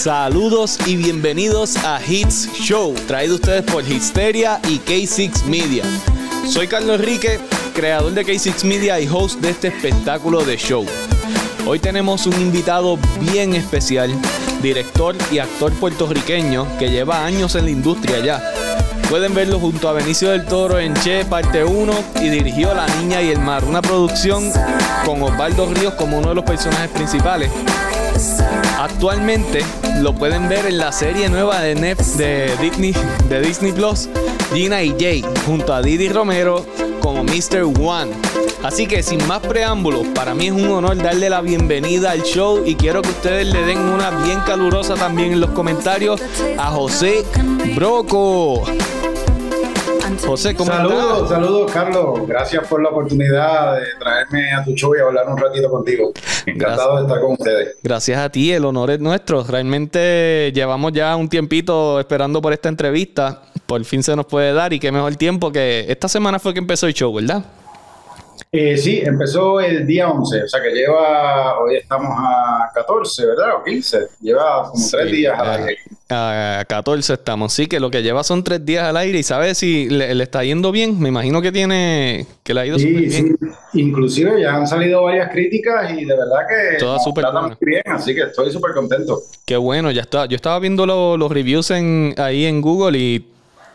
Saludos y bienvenidos a Hits Show, traído ustedes por Hitsteria y K6 Media. Soy Carlos Enrique, creador de K6 Media y host de este espectáculo de show. Hoy tenemos un invitado bien especial, director y actor puertorriqueño que lleva años en la industria ya. Pueden verlo junto a Benicio del Toro en Che, parte 1, y dirigió La Niña y el Mar, una producción con Osvaldo Ríos como uno de los personajes principales. Actualmente lo pueden ver en la serie nueva de, de, Disney, de Disney Plus, Gina y Jay, junto a Didi Romero como Mr. One. Así que sin más preámbulos, para mí es un honor darle la bienvenida al show y quiero que ustedes le den una bien calurosa también en los comentarios a José Broco. José, ¿cómo Saludos, saludos, Carlos. Gracias por la oportunidad de traerme a tu show y hablar un ratito contigo. Encantado de estar con ustedes. Gracias a ti, el honor es nuestro. Realmente llevamos ya un tiempito esperando por esta entrevista. Por fin se nos puede dar y qué mejor tiempo que esta semana fue que empezó el show, ¿verdad? Eh, sí, empezó el día 11, o sea que lleva, hoy estamos a 14, ¿verdad? O 15, lleva como tres días al aire. A 14 estamos, sí, que lo que lleva son tres días al aire y sabes si le, está yendo bien, me imagino que tiene, que le ha ido súper bien. Sí, inclusive ya han salido varias críticas y de verdad que Todas súper bien, así que estoy súper contento. Qué bueno, ya está, yo estaba viendo los reviews en, ahí en Google y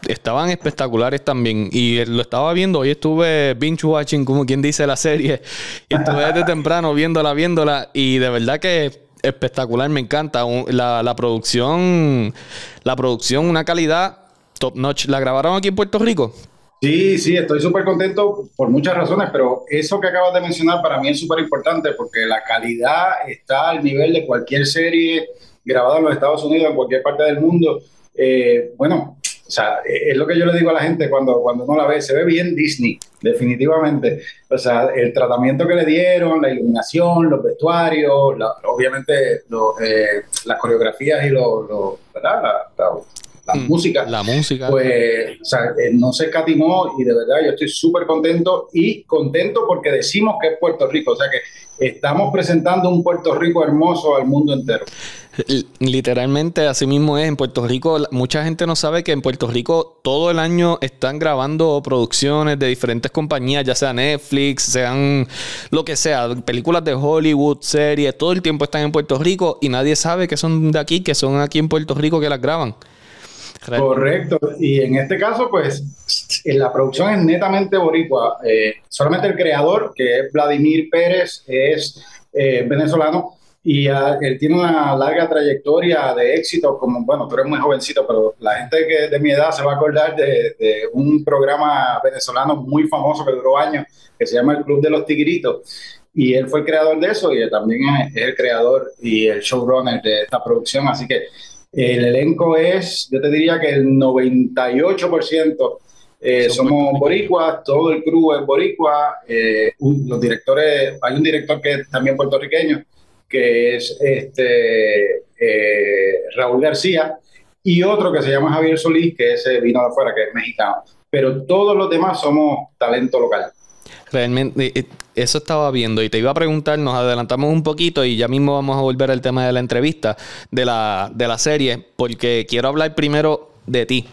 estaban espectaculares también. Y lo estaba viendo, hoy estuve binge watching, como quien dice la serie. Y estuve desde temprano viéndola, viéndola. Y de verdad que espectacular, me encanta. La, la producción, la producción, una calidad top notch. ¿La grabaron aquí en Puerto Rico? Sí, sí, estoy súper contento por muchas razones, pero eso que acabas de mencionar para mí es súper importante porque la calidad está al nivel de cualquier serie grabada en los Estados Unidos, en cualquier parte del mundo. Eh, bueno, o sea, es lo que yo le digo a la gente cuando, cuando uno la ve, se ve bien Disney, definitivamente. O sea, el tratamiento que le dieron, la iluminación, los vestuarios, obviamente eh, las coreografías y lo, ¿verdad? La, mm, música. La música. Pues, o sea, eh, no se escatimó y de verdad yo estoy súper contento y contento porque decimos que es Puerto Rico. O sea que estamos presentando un Puerto Rico hermoso al mundo entero. Literalmente así mismo es. En Puerto Rico, mucha gente no sabe que en Puerto Rico todo el año están grabando producciones de diferentes compañías, ya sea Netflix, sean lo que sea, películas de Hollywood, series, todo el tiempo están en Puerto Rico y nadie sabe que son de aquí, que son aquí en Puerto Rico que las graban. Correcto. Y en este caso, pues, la producción es netamente boricua. Eh, solamente el creador, que es Vladimir Pérez, es eh, venezolano y él tiene una larga trayectoria de éxito, como, bueno, tú eres muy jovencito, pero la gente que de mi edad se va a acordar de, un programa venezolano muy famoso que duró años, que se llama El Club de los Tigritos. Y él fue el creador de eso y también es, el creador y el showrunner de esta producción. Así que el elenco es, yo te diría que el 98% eh, somos boricuas, todo el crew es boricua, eh, los directores, hay un director que es también puertorriqueño, que es este, eh, Raúl García, y otro que se llama Javier Solís, que ese vino de afuera, que es mexicano. Pero todos los demás somos talento local. Realmente, eh, eso estaba viendo y te iba a preguntar, nos adelantamos un poquito y ya mismo vamos a volver al tema de la entrevista, de la, de la serie, porque quiero hablar primero de ti,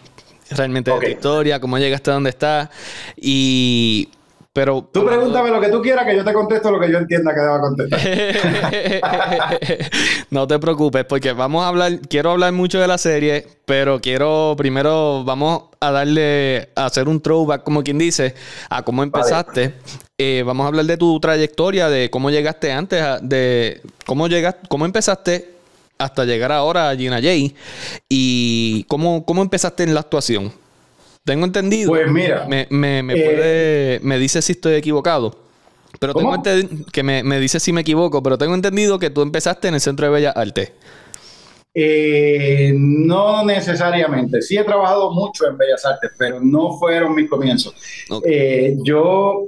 realmente de tu historia, cómo llegaste a donde estás y pero. Tú pregúntame lo que tú quieras, que yo te contesto lo que yo entienda que deba contestar. no te preocupes, porque vamos a hablar. Quiero hablar mucho de la serie, pero quiero primero. Vamos a darle. a hacer un throwback, como quien dice, a cómo empezaste. Eh, vamos a hablar de tu trayectoria, de cómo llegaste antes, de cómo llegaste, cómo empezaste hasta llegar ahora a Gina Jay y cómo, cómo empezaste en la actuación. Tengo entendido. Pues mira. Me, me, me eh, puede. Me dice si estoy equivocado. Pero tengo entendido. Que me, me, dice si me equivoco, pero tengo entendido que tú empezaste en el Centro de Bellas Artes. Eh, no necesariamente. Sí he trabajado mucho en Bellas Artes, pero no fueron mis comienzos. Eh, yo.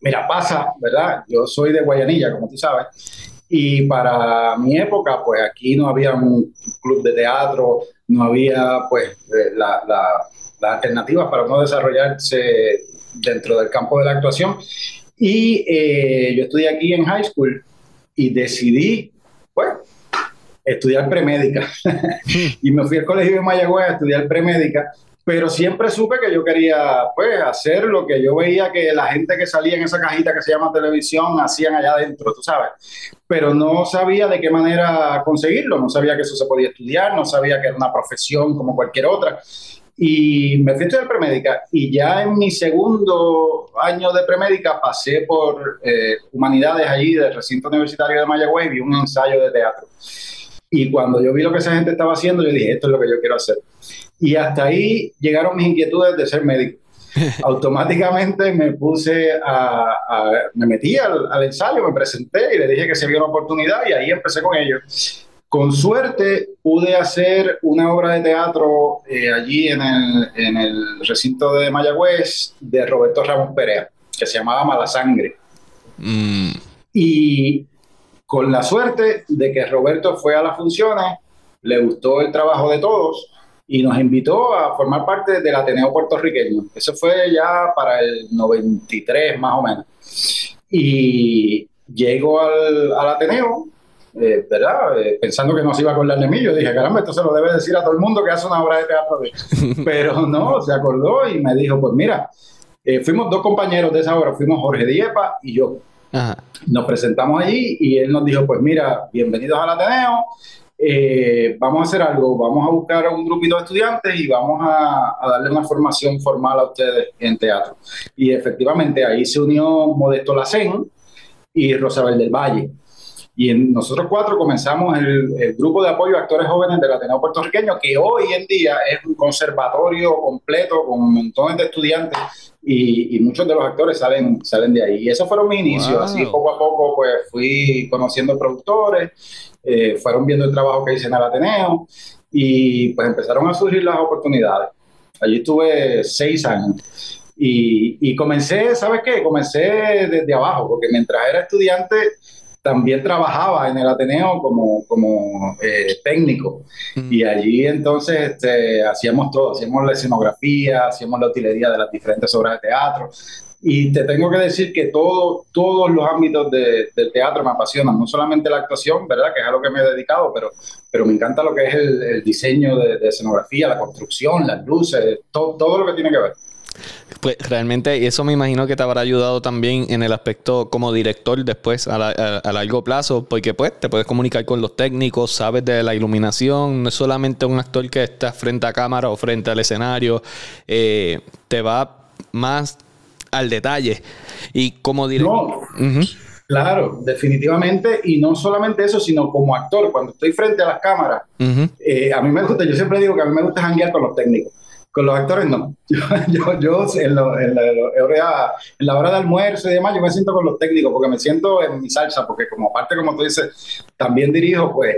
mira, pasa, ¿verdad? Yo soy de Guayanilla, como tú sabes. Y para mi época, pues aquí no había un club de teatro, no había, pues, la las alternativas para uno desarrollarse dentro del campo de la actuación. Y eh, yo estudié aquí en high school y decidí, pues, estudiar premédica. y me fui al colegio de Mayagüez a estudiar premédica, pero siempre supe que yo quería pues hacer lo que yo veía que la gente que salía en esa cajita que se llama televisión hacían allá adentro, tú sabes. Pero no sabía de qué manera conseguirlo, no sabía que eso se podía estudiar, no sabía que era una profesión como cualquier otra. Y me fui a estudiar premédica y ya en mi segundo año de premédica pasé por eh, humanidades allí del recinto universitario de Mayagüez y vi un ensayo de teatro. Y cuando yo vi lo que esa gente estaba haciendo, yo dije, esto es lo que yo quiero hacer. Y hasta ahí llegaron mis inquietudes de ser médico. Automáticamente me puse a, me metí al, al, ensayo, me presenté y le dije que se había una oportunidad y ahí empecé con ellos. Con suerte pude hacer una obra de teatro eh, allí en el, en el, recinto de Mayagüez de Roberto Ramón Perea, que se llamaba Mala Sangre. Mm. Y con la suerte de que Roberto fue a las funciones, le gustó el trabajo de todos y nos invitó a formar parte del Ateneo puertorriqueño. Eso fue ya para el 93 más o menos. Y llego al, al Ateneo eh, ¿verdad? Eh, pensando que no se iba a acordar de mí. Yo dije, caramba, esto se lo debe decir a todo el mundo que hace una obra de teatro. Pero no, se acordó y me dijo, pues mira, eh, fuimos dos compañeros de esa obra, fuimos Jorge Diepa y yo. Nos presentamos allí y él nos dijo, pues mira, bienvenidos al Ateneo, vamos a hacer algo, vamos a buscar a un grupito de estudiantes y vamos a, a, darle una formación formal a ustedes en teatro. Y efectivamente ahí se unió Modesto Lacén y Rosabel del Valle. Y nosotros cuatro comenzamos el, grupo de apoyo a actores jóvenes del Ateneo puertorriqueño, que hoy en día es un conservatorio completo con montones de estudiantes y, muchos de los actores salen, salen de ahí. Y esos fueron mis inicios. Así poco a poco pues fui conociendo productores, eh, fueron viendo el trabajo que hice en el Ateneo y pues empezaron a surgir las oportunidades. Allí estuve seis años. Y, y comencé, ¿sabes qué? Comencé desde abajo, porque mientras era estudiante también trabajaba en el Ateneo como, como eh, técnico mm. y allí entonces este, hacíamos todo, hacíamos la escenografía, hacíamos la utilería de las diferentes obras de teatro y te tengo que decir que todo, todos los ámbitos de, del teatro me apasionan, no solamente la actuación, ¿verdad? Que es a lo que me he dedicado, pero, pero me encanta lo que es el, diseño de, de, escenografía, la construcción, las luces, todo, todo lo que tiene que ver. Pues realmente eso me imagino que te habrá ayudado también en el aspecto como director después a, largo plazo, porque pues te puedes comunicar con los técnicos, sabes de la iluminación, no es solamente un actor que está frente a cámara o frente al escenario, eh, te va más al detalle. Y como director... Claro, definitivamente, y no solamente eso, sino como actor, cuando estoy frente a las cámaras, eh, a mí me gusta, yo siempre digo que a mí me gusta janguear con los técnicos con los actores no. Yo, yo, en, en, la, en, la, hora de almuerzo y demás, yo me siento con los técnicos porque me siento en mi salsa, porque como parte, como tú dices, también dirijo, pues,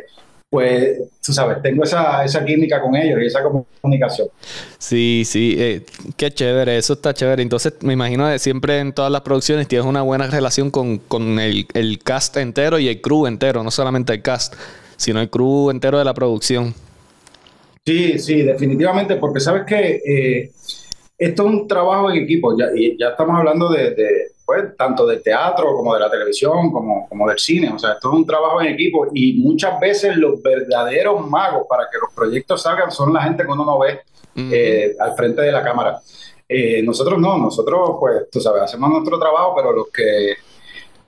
pues tú sabes, tengo esa, esa química con ellos y esa comunicación. Sí, sí, eh, qué chévere, eso está chévere. Entonces, me imagino que siempre en todas las producciones tienes una buena relación con, con el, el cast entero y el crew entero, no solamente el cast, sino el crew entero de la producción. Sí, sí, definitivamente, porque sabes que eh, esto es un trabajo en equipo, ya, y ya estamos hablando de, pues, tanto del teatro como de la televisión, como, como del cine, o sea, esto es un trabajo en equipo y muchas veces los verdaderos magos para que los proyectos salgan son la gente que uno no ve eh, al frente de la cámara. Eh, nosotros no, nosotros pues, tú sabes, hacemos nuestro trabajo, pero los que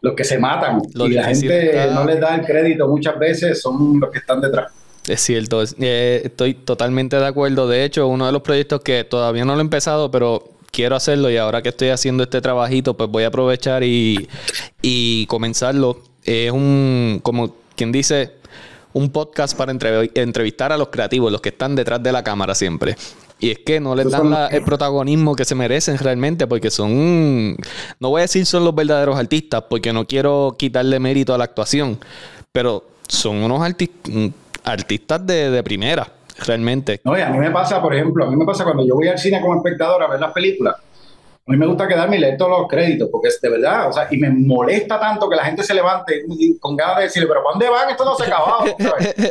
los que se matan y la gente no les da el crédito muchas veces son los que están detrás. Es cierto, eh, estoy totalmente de acuerdo. De hecho, uno de los proyectos que todavía no lo he empezado, pero quiero hacerlo y ahora que estoy haciendo este trabajito, pues voy a aprovechar y, y comenzarlo. Es un, como quien dice, un podcast para entrevistar a los creativos, los que están detrás de la cámara siempre. Y es que no les dan el protagonismo que se merecen realmente, porque son, no voy a decir son los verdaderos artistas, porque no quiero quitarle mérito a la actuación, pero son unos artistas artistas de, de primera, realmente. No, y a mí me pasa, por ejemplo, a mí me pasa cuando yo voy al cine como espectador a ver las películas, a mí me gusta quedarme y leer todos los créditos, porque es de verdad, o sea, y me molesta tanto que la gente se levante con ganas de decirle, pero ¿para dónde van? Esto no se ha acabado.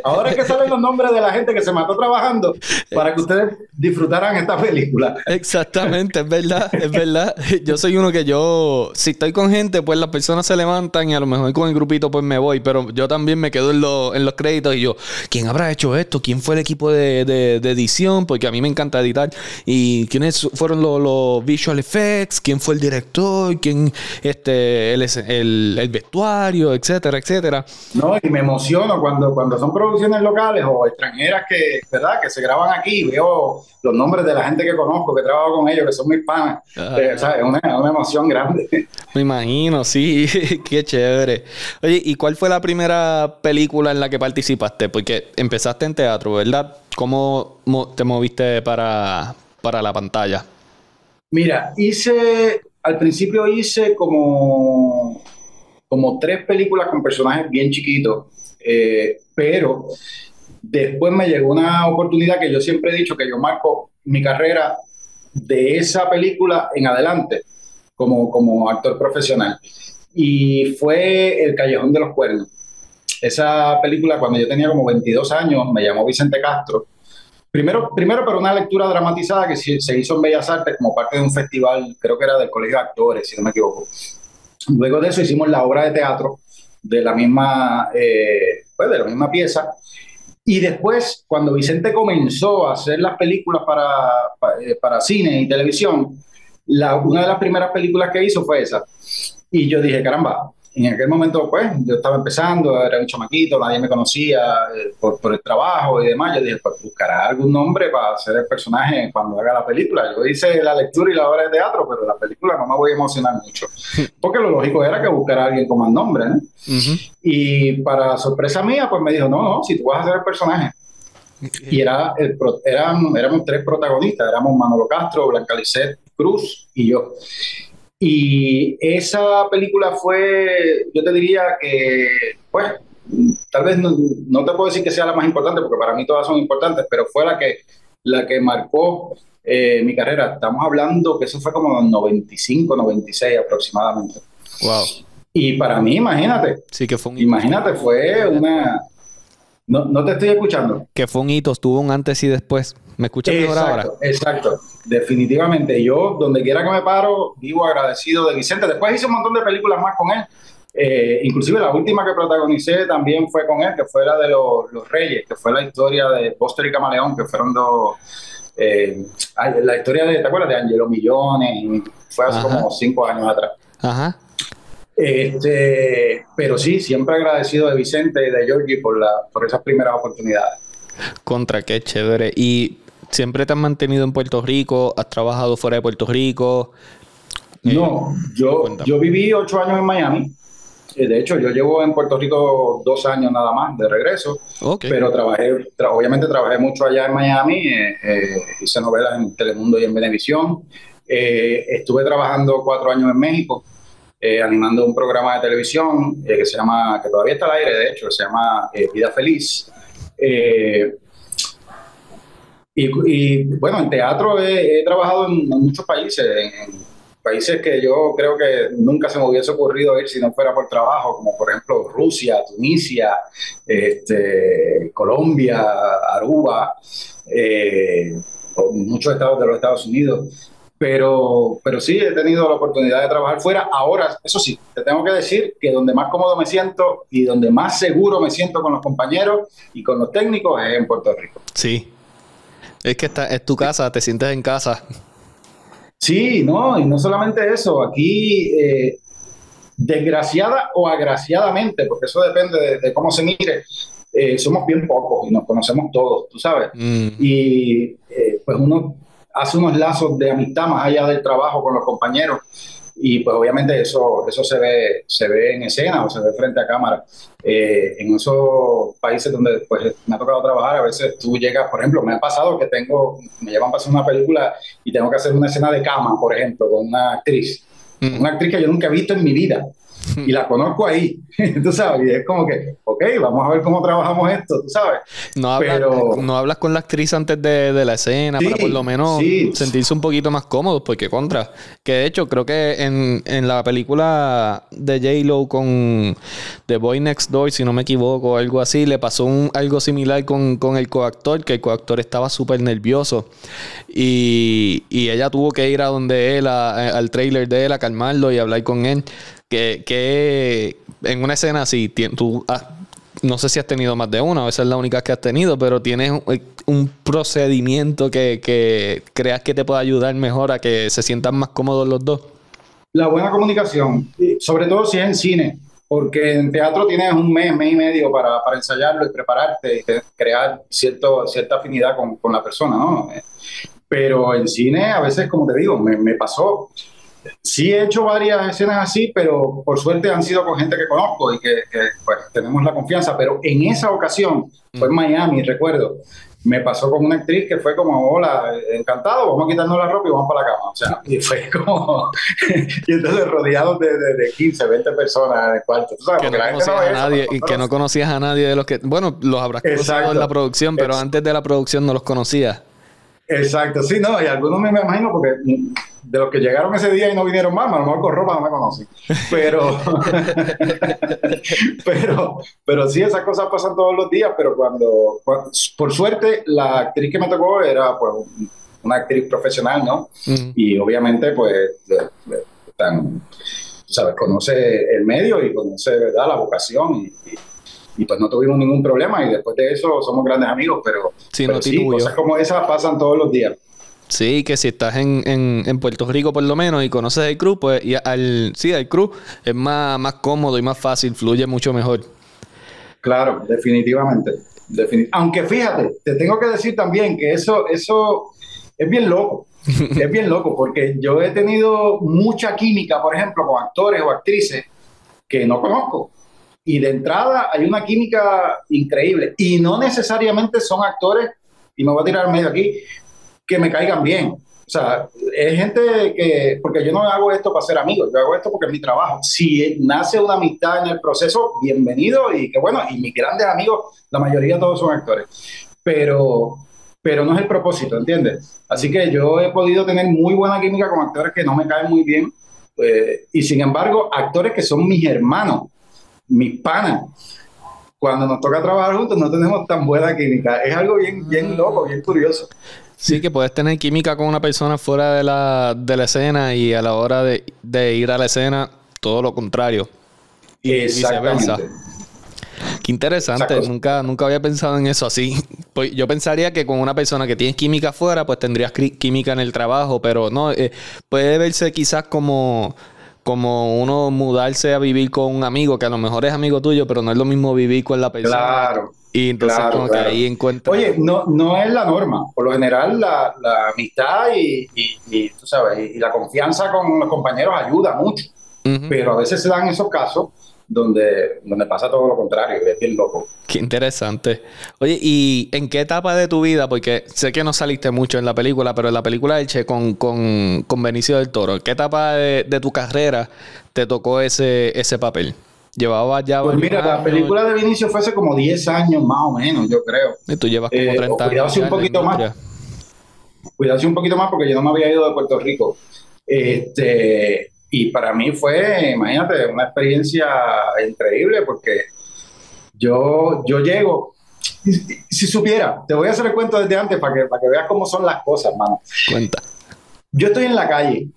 Ahora es que salen los nombres de la gente que se mató trabajando para que ustedes disfrutaran esta película. Exactamente, es verdad, es verdad. Yo soy uno que yo, si estoy con gente, pues las personas se levantan y a lo mejor con el grupito pues me voy, pero yo también me quedo en, en los créditos y yo, ¿quién habrá hecho esto? ¿Quién fue el equipo de, de, edición? Porque a mí me encanta editar. ¿Y quiénes fueron los, los visual effects? Quién fue el director, quién, este, el, el, el, vestuario, etcétera, etcétera. No, y me emociono cuando, cuando son producciones locales o extranjeras que, ¿verdad? que se graban aquí, veo los nombres de la gente que conozco, que trabajo con ellos, que son mis panas. Eh, es una, una, emoción grande. Me imagino, sí, qué chévere. Oye, ¿y cuál fue la primera película en la que participaste? Porque empezaste en teatro, ¿verdad? ¿Cómo te moviste para, para la pantalla? Mira, hice, al principio hice como, como tres películas con personajes bien chiquitos, eh, pero después me llegó una oportunidad que yo siempre he dicho que yo marco mi carrera de esa película en adelante como, como actor profesional. Y fue El Callejón de los Cuernos. Esa película, cuando yo tenía como 22 años, me llamó Vicente Castro Primero, primero por una lectura dramatizada que se hizo en Bellas Artes como parte de un festival, creo que era del Colegio de Actores, si no me equivoco. Luego de eso hicimos la obra de teatro de la misma, eh, pues de la misma pieza. Y después, cuando Vicente comenzó a hacer las películas para, para, eh, cine y televisión, la, una de las primeras películas que hizo fue esa. Y yo dije, caramba, en aquel momento, pues, yo estaba empezando, era un chamaquito, nadie me conocía eh, por, por, el trabajo y demás. Yo dije, pues buscará algún nombre para hacer el personaje cuando haga la película. Yo hice la lectura y la obra de teatro, pero la película no me voy a emocionar mucho. Porque lo lógico era que buscara a alguien con más nombre, ¿no? Y para sorpresa mía, pues me dijo, no, no, si tú vas a hacer el personaje. Y era el, eran, éramos tres protagonistas, éramos Manolo Castro, Blanca Lisset Cruz y yo. Y esa película fue, yo te diría que, pues, tal vez no, te puedo decir que sea la más importante, porque para mí todas son importantes, pero fue la que, la que marcó eh, mi carrera. Estamos hablando que eso fue como en 95, 96 aproximadamente. Wow. Y para mí, imagínate. Sí, que fue un Imagínate, fue una. No, no te estoy escuchando. Que fue un hito, estuvo un antes y después. ¿Me escuchas mejor ahora? Exacto, definitivamente. Yo, donde quiera que me paro, vivo agradecido de Vicente. Después hice un montón de películas más con él. Eh, inclusive la última que protagonicé también fue con él, que fue la de los, Reyes, que fue la historia de Póster y Camaleón, que fueron dos... Eh, la historia de, ¿te acuerdas? De Angelo Millones, fue hace como cinco años atrás. Ajá. Este, pero sí, siempre agradecido de Vicente y de Georgie por, la, por esas primeras oportunidades. Contra, qué chévere. Y ¿Siempre te has mantenido en Puerto Rico? ¿Has trabajado fuera de Puerto Rico? No, eh, yo, yo viví ocho años en Miami. Eh, de hecho, yo llevo en Puerto Rico dos años nada más de regreso. Pero trabajé, obviamente trabajé mucho allá en Miami. Eh, hice novelas en Telemundo y en Venevisión. estuve trabajando cuatro años en México. animando un programa de televisión que se llama, que todavía está al aire, de hecho, se llama Vida Feliz. Y, bueno, en teatro he, trabajado en, muchos países, en, países que yo creo que nunca se me hubiese ocurrido ir si no fuera por trabajo, como por ejemplo Rusia, Tunisia, este, Colombia, Aruba, eh, muchos estados de los Estados Unidos. Pero, pero sí, he tenido la oportunidad de trabajar fuera. Ahora, eso sí, te tengo que decir que donde más cómodo me siento y donde más seguro me siento con los compañeros y con los técnicos es en Puerto Rico. Sí, es que esta, es tu casa, te sientes en casa. Sí, no, y no solamente eso, aquí, eh, desgraciada o agraciadamente, porque eso depende de, cómo se mire, eh, somos bien pocos y nos conocemos todos, tú sabes. Mm. Y eh, pues uno hace unos lazos de amistad más allá del trabajo con los compañeros y pues obviamente eso, eso se, ve, se ve en escena o se ve frente a cámara. Eh, en esos países donde pues, me ha tocado trabajar, a veces tú llegas, por ejemplo, me ha pasado que tengo, me llevan a pasar una película y tengo que hacer una escena de cama, por ejemplo, con una actriz. Mm. Una actriz que yo nunca he visto en mi vida. Y la conozco ahí, tú sabes, y es como que, ok, vamos a ver cómo trabajamos esto, tú sabes. No hablas, no hablas con la actriz antes de, la escena para por lo menos sentirse un poquito más cómodos, porque contra, que de hecho creo que en, en la película de J-Lo con The Boy Next Door, si no me equivoco, algo así, le pasó un, algo similar con, con el coactor, que el coactor estaba súper nervioso y, y, ella tuvo que ir a donde él, al trailer de él, a calmarlo y hablar con él. Que, que en una escena así, tú no sé si has tenido más de una, a veces es la única que has tenido, pero tienes un, procedimiento que, que, creas que te pueda ayudar mejor a que se sientan más cómodos los dos. La buena comunicación, sobre todo si es en cine, porque en teatro tienes un mes, mes y medio para, para ensayarlo y prepararte y crear cierto, cierta afinidad con, con, la persona, ¿no? Pero en cine, a veces, como te digo, me, me pasó Sí he hecho varias escenas así, pero por suerte han sido con gente que conozco y que, pues, tenemos la confianza. Pero en esa ocasión, fue en mm. Miami, recuerdo, me pasó con una actriz que fue como, hola, encantado, vamos a quitarnos la ropa y vamos para la cama. O sea, y fue como, y entonces rodeados de, de, 15, 20 personas en el cuarto. que no conocías a nadie, y que no conocías a nadie de los que, bueno, los habrás conocido en la producción, pero antes de la producción no los conocías. Exacto, sí, no, y algunos me, me imagino porque de los que llegaron ese día y no vinieron más, a lo mejor con ropa no me conocen. Pero, pero, pero sí, esas cosas pasan todos los días, pero cuando, por suerte, la actriz que me tocó era pues una actriz profesional, ¿no? Y obviamente, pues, tan, sabes, conoce el medio y conoce, ¿verdad?, la vocación y, y pues no tuvimos ningún problema y después de eso somos grandes amigos, pero sí, cosas como esas pasan todos los días. Sí, que si estás en, en, Puerto Rico por lo menos y conoces el cruz, pues y al, sí, el es más, más cómodo y más fácil, fluye mucho mejor. Claro, definitivamente. Aunque fíjate, te tengo que decir también que eso, eso es bien loco. es bien loco porque yo he tenido mucha química, por ejemplo, con actores o actrices que no conozco. Y de entrada hay una química increíble. Y no necesariamente son actores, y me voy a tirar medio aquí, que me caigan bien. O sea, es gente que, porque yo no hago esto para ser amigo, yo hago esto porque es mi trabajo. Si nace una amistad en el proceso, bienvenido y que bueno, y mis grandes amigos, la mayoría todos son actores. Pero, pero no es el propósito, ¿entiendes? Así que yo he podido tener muy buena química con actores que no me caen muy bien. Eh, y sin embargo, actores que son mis hermanos, mis panas, cuando nos toca trabajar juntos no tenemos tan buena química. Es algo bien, bien loco, bien curioso. Sí, que puedes tener química con una persona fuera de la, de la escena y a la hora de, ir a la escena, todo lo contrario. Y viceversa. Qué interesante, nunca, nunca había pensado en eso así. Pues yo pensaría que con una persona que tienes química afuera, pues tendrías química en el trabajo, pero no, eh, puede verse quizás como, como uno mudarse a vivir con un amigo que a lo mejor es amigo tuyo, pero no es lo mismo vivir con la persona. Claro. Y entonces como que ahí encuentra... Oye, no, no es la norma. Por lo general la, la amistad y, y, tú sabes, y, la confianza con los compañeros ayuda mucho. Pero a veces se dan esos casos donde, donde pasa todo lo contrario, es bien loco. Qué interesante. Oye, ¿y en qué etapa de tu vida? Porque sé que no saliste mucho en la película, pero en la película de Che con, con, con Benicio del Toro, ¿en qué etapa de, de, tu carrera te tocó ese, ese papel? Llevaba ya. Pues mira, la película de Vinicio fue hace como 10 años más o menos, yo creo. Y tú llevas como 30 eh, años. Cuidado un poquito más. Cuidado un poquito más porque yo no me había ido de Puerto Rico. Este, y para mí fue, imagínate, una experiencia increíble porque yo, yo llego. Si, supiera, te voy a hacer el cuento desde antes para que, para que veas cómo son las cosas, hermano. Cuenta. Yo estoy en la calle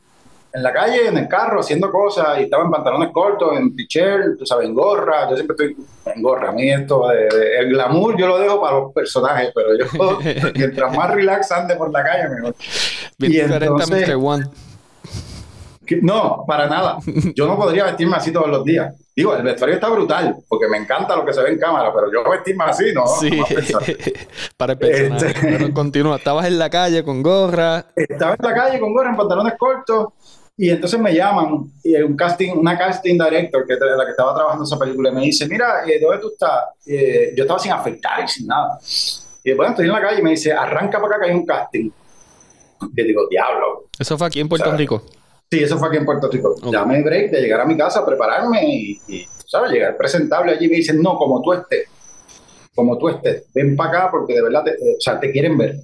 en la calle, en el carro, haciendo cosas, y estaba en pantalones cortos, en t-shirt, tú sabes, en gorra, yo siempre estoy en gorra, a mí esto, de, el glamour yo lo dejo para los personajes, pero yo, mientras más relax ande por la calle, mejor. Bien y entonces, One. No, para nada. Yo no podría vestirme así todos los días. Digo, el vestuario está brutal, porque me encanta lo que se ve en cámara, pero yo vestirme así, ¿no? Sí, para el personaje. Este... Pero continúa, estabas en la calle con gorra. Estaba en la calle con gorra, en pantalones cortos, y entonces me llaman, y un casting, una casting director, que es la que estaba trabajando esa película, y me dice, mira, eh, ¿dónde tú estás? Eh, yo estaba sin afectar y sin nada. Y bueno, estoy en la calle y me dice, arranca para acá que hay un casting. Y digo, diablo. ¿Eso fue aquí en Puerto Rico? Sí, eso fue aquí en Puerto Rico. Ya me break de llegar a mi casa, prepararme y, ¿sabes? Llegar presentable allí y me dicen, no, como tú estés, como tú estés, ven para acá porque de verdad, te, eh, o sea, te quieren ver.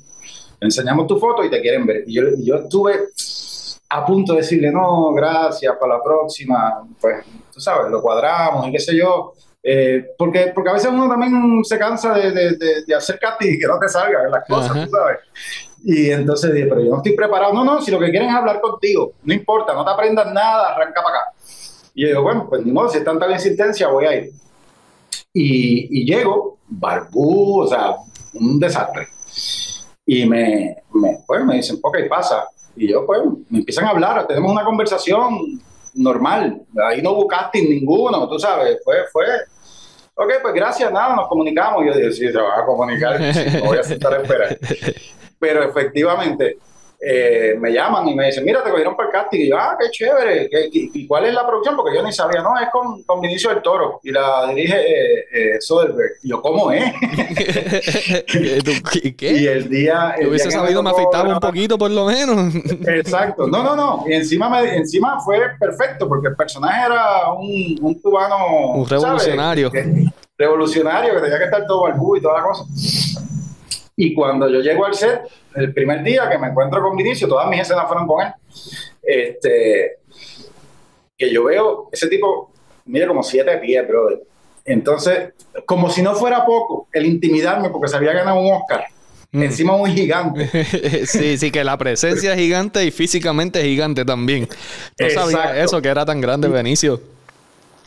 enseñamos tu foto y te quieren ver. Y yo, yo estuve a punto de decirle, no, gracias, para la próxima, pues, tú sabes, lo cuadramos y qué sé yo. Eh, porque, porque a veces uno también se cansa de, de, de, hacer casting y que no te salgan las cosas, tú sabes. Y entonces dije, pero yo no estoy preparado. No, no, si lo que quieren es hablar contigo, no importa, no te aprendas nada, arranca para acá. Y yo digo, bueno, pues ni modo, si es tanta la insistencia, voy a ir. Y, y llego, barbú, o sea, un desastre. Y me, me, pues, me dicen, ok, pasa. Y yo, pues, me empiezan a hablar, tenemos una conversación normal. Ahí no hubo casting ninguno, tú sabes, fue, fue. Ok, pues gracias, nada, nos comunicamos. Yo dije, sí, se va a comunicar, voy a sentar a esperar. Pero efectivamente, eh, me llaman y me dicen, mira, te cogieron para el casting. Y yo, ah, qué chévere. y, cuál es la producción? Porque yo ni sabía, no, es con, con Vinicio del Toro y la dirige eh, eh Soderbergh. Y yo, ¿cómo es? ¿Qué? Y el día. El hubiese sabido, me afeitaba un poquito por lo menos. Exacto. No, no, no. Y encima, me, encima fue perfecto porque el personaje era un, un cubano. Un revolucionario. revolucionario que tenía que estar todo barbudo y toda la cosa. Y cuando yo llego al set, el primer día que me encuentro con Vinicio, todas mis escenas fueron con él, este, que yo veo ese tipo, mire, como siete pies, brother. Entonces, como si no fuera poco, el intimidarme porque se había ganado un Oscar. Mm. Encima un gigante. sí, sí, que la presencia es gigante y físicamente es gigante también. No sabía eso, que era tan grande Benicio.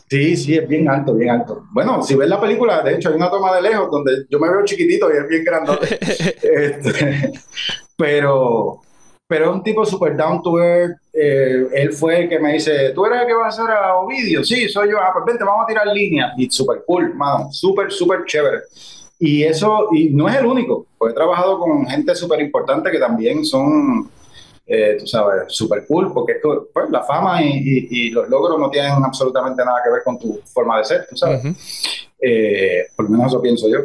Sí, sí, es bien alto, bien alto. Bueno, si ves la película, de hecho hay una toma de lejos donde yo me veo chiquitito y es bien grande. este, pero, pero es un tipo super down to earth. Eh, él fue el que me dice, ¿tú eres el que va a hacer a Ovidio? Sí, soy yo. Ah, pues vente, vamos a tirar línea. Y super cool, mano. Súper, súper chévere. Y eso, y no es el único, porque he trabajado con gente súper importante que también son eh, tú sabes, súper cool, porque esto, pues, la fama y, los logros no tienen absolutamente nada que ver con tu forma de ser, tú sabes. Eh, por lo menos eso pienso yo.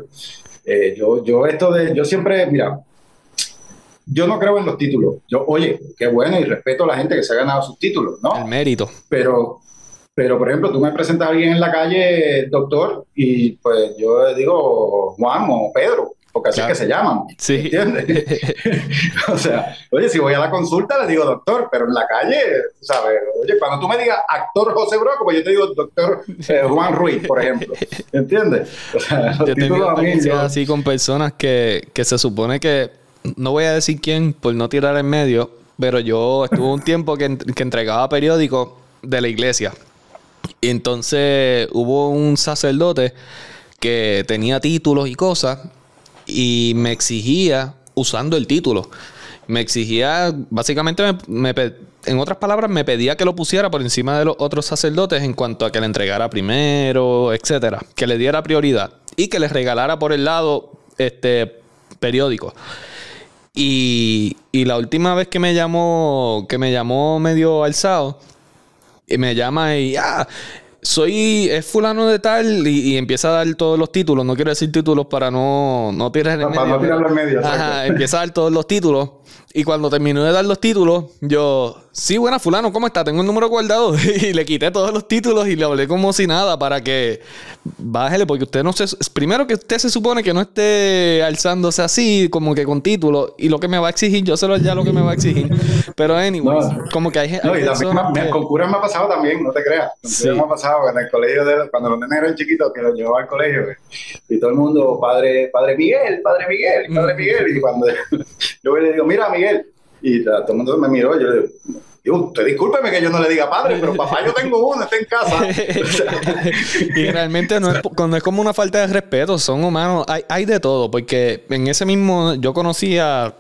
Eh, yo. Yo esto de, yo siempre, mira, yo no creo en los títulos. Yo, oye, qué bueno y respeto a la gente que se ha ganado sus títulos, ¿no? El mérito. Pero, pero por ejemplo, tú me presentas a alguien en la calle, doctor, y pues yo digo Juan o Pedro porque así es que se llaman. Sí. ¿Entiendes? o sea, oye, si voy a la consulta le digo doctor, pero en la calle, ¿sabes? Oye, cuando tú me digas actor José Broco, pues yo te digo doctor eh, Juan Ruiz, por ejemplo. ¿Entiendes? O sea, yo tengo así con personas que, que se supone que, no voy a decir quién por no tirar en medio, pero yo estuve un tiempo que, que entregaba periódicos de la iglesia. Y entonces hubo un sacerdote que tenía títulos y cosas y me exigía usando el título. Me exigía, básicamente, en otras palabras, me pedía que lo pusiera por encima de los otros sacerdotes en cuanto a que le entregara primero, etcétera, que le diera prioridad y que les regalara por el lado este periódico. Y, y la última vez que me llamó, que me llamó medio alzado, y me llama y, ah, soy, es fulano de tal y, empieza a dar todos los títulos. No quiero decir títulos para no, no tirar en Para no tirar en medio. Ajá, empieza a dar todos los títulos. Y cuando terminó de dar los títulos, yo, sí, buena, fulano, ¿cómo está? Tengo el número guardado. y le quité todos los títulos y le hablé como si nada para que bájele, porque usted no se... Primero que usted se supone que no esté alzándose así, como que con títulos, y lo que me va a exigir, yo sé ya lo que me va a exigir. Pero anyway, como que hay... No, y también, con curas me ha pasado también, no te creas. Sí. me ha pasado en el colegio, de, cuando los nenes eran chiquitos, que los llevaba al colegio, y todo el mundo, padre, padre Miguel, padre Miguel, padre Miguel, y cuando yo le digo, mira Miguel, y todo el mundo me miró yo le digo, usted discúlpeme que yo no le diga padre, pero papá yo tengo uno, está en casa. y realmente no es, no es como una falta de respeto, son humanos, hay, hay de todo, porque en ese mismo yo conocía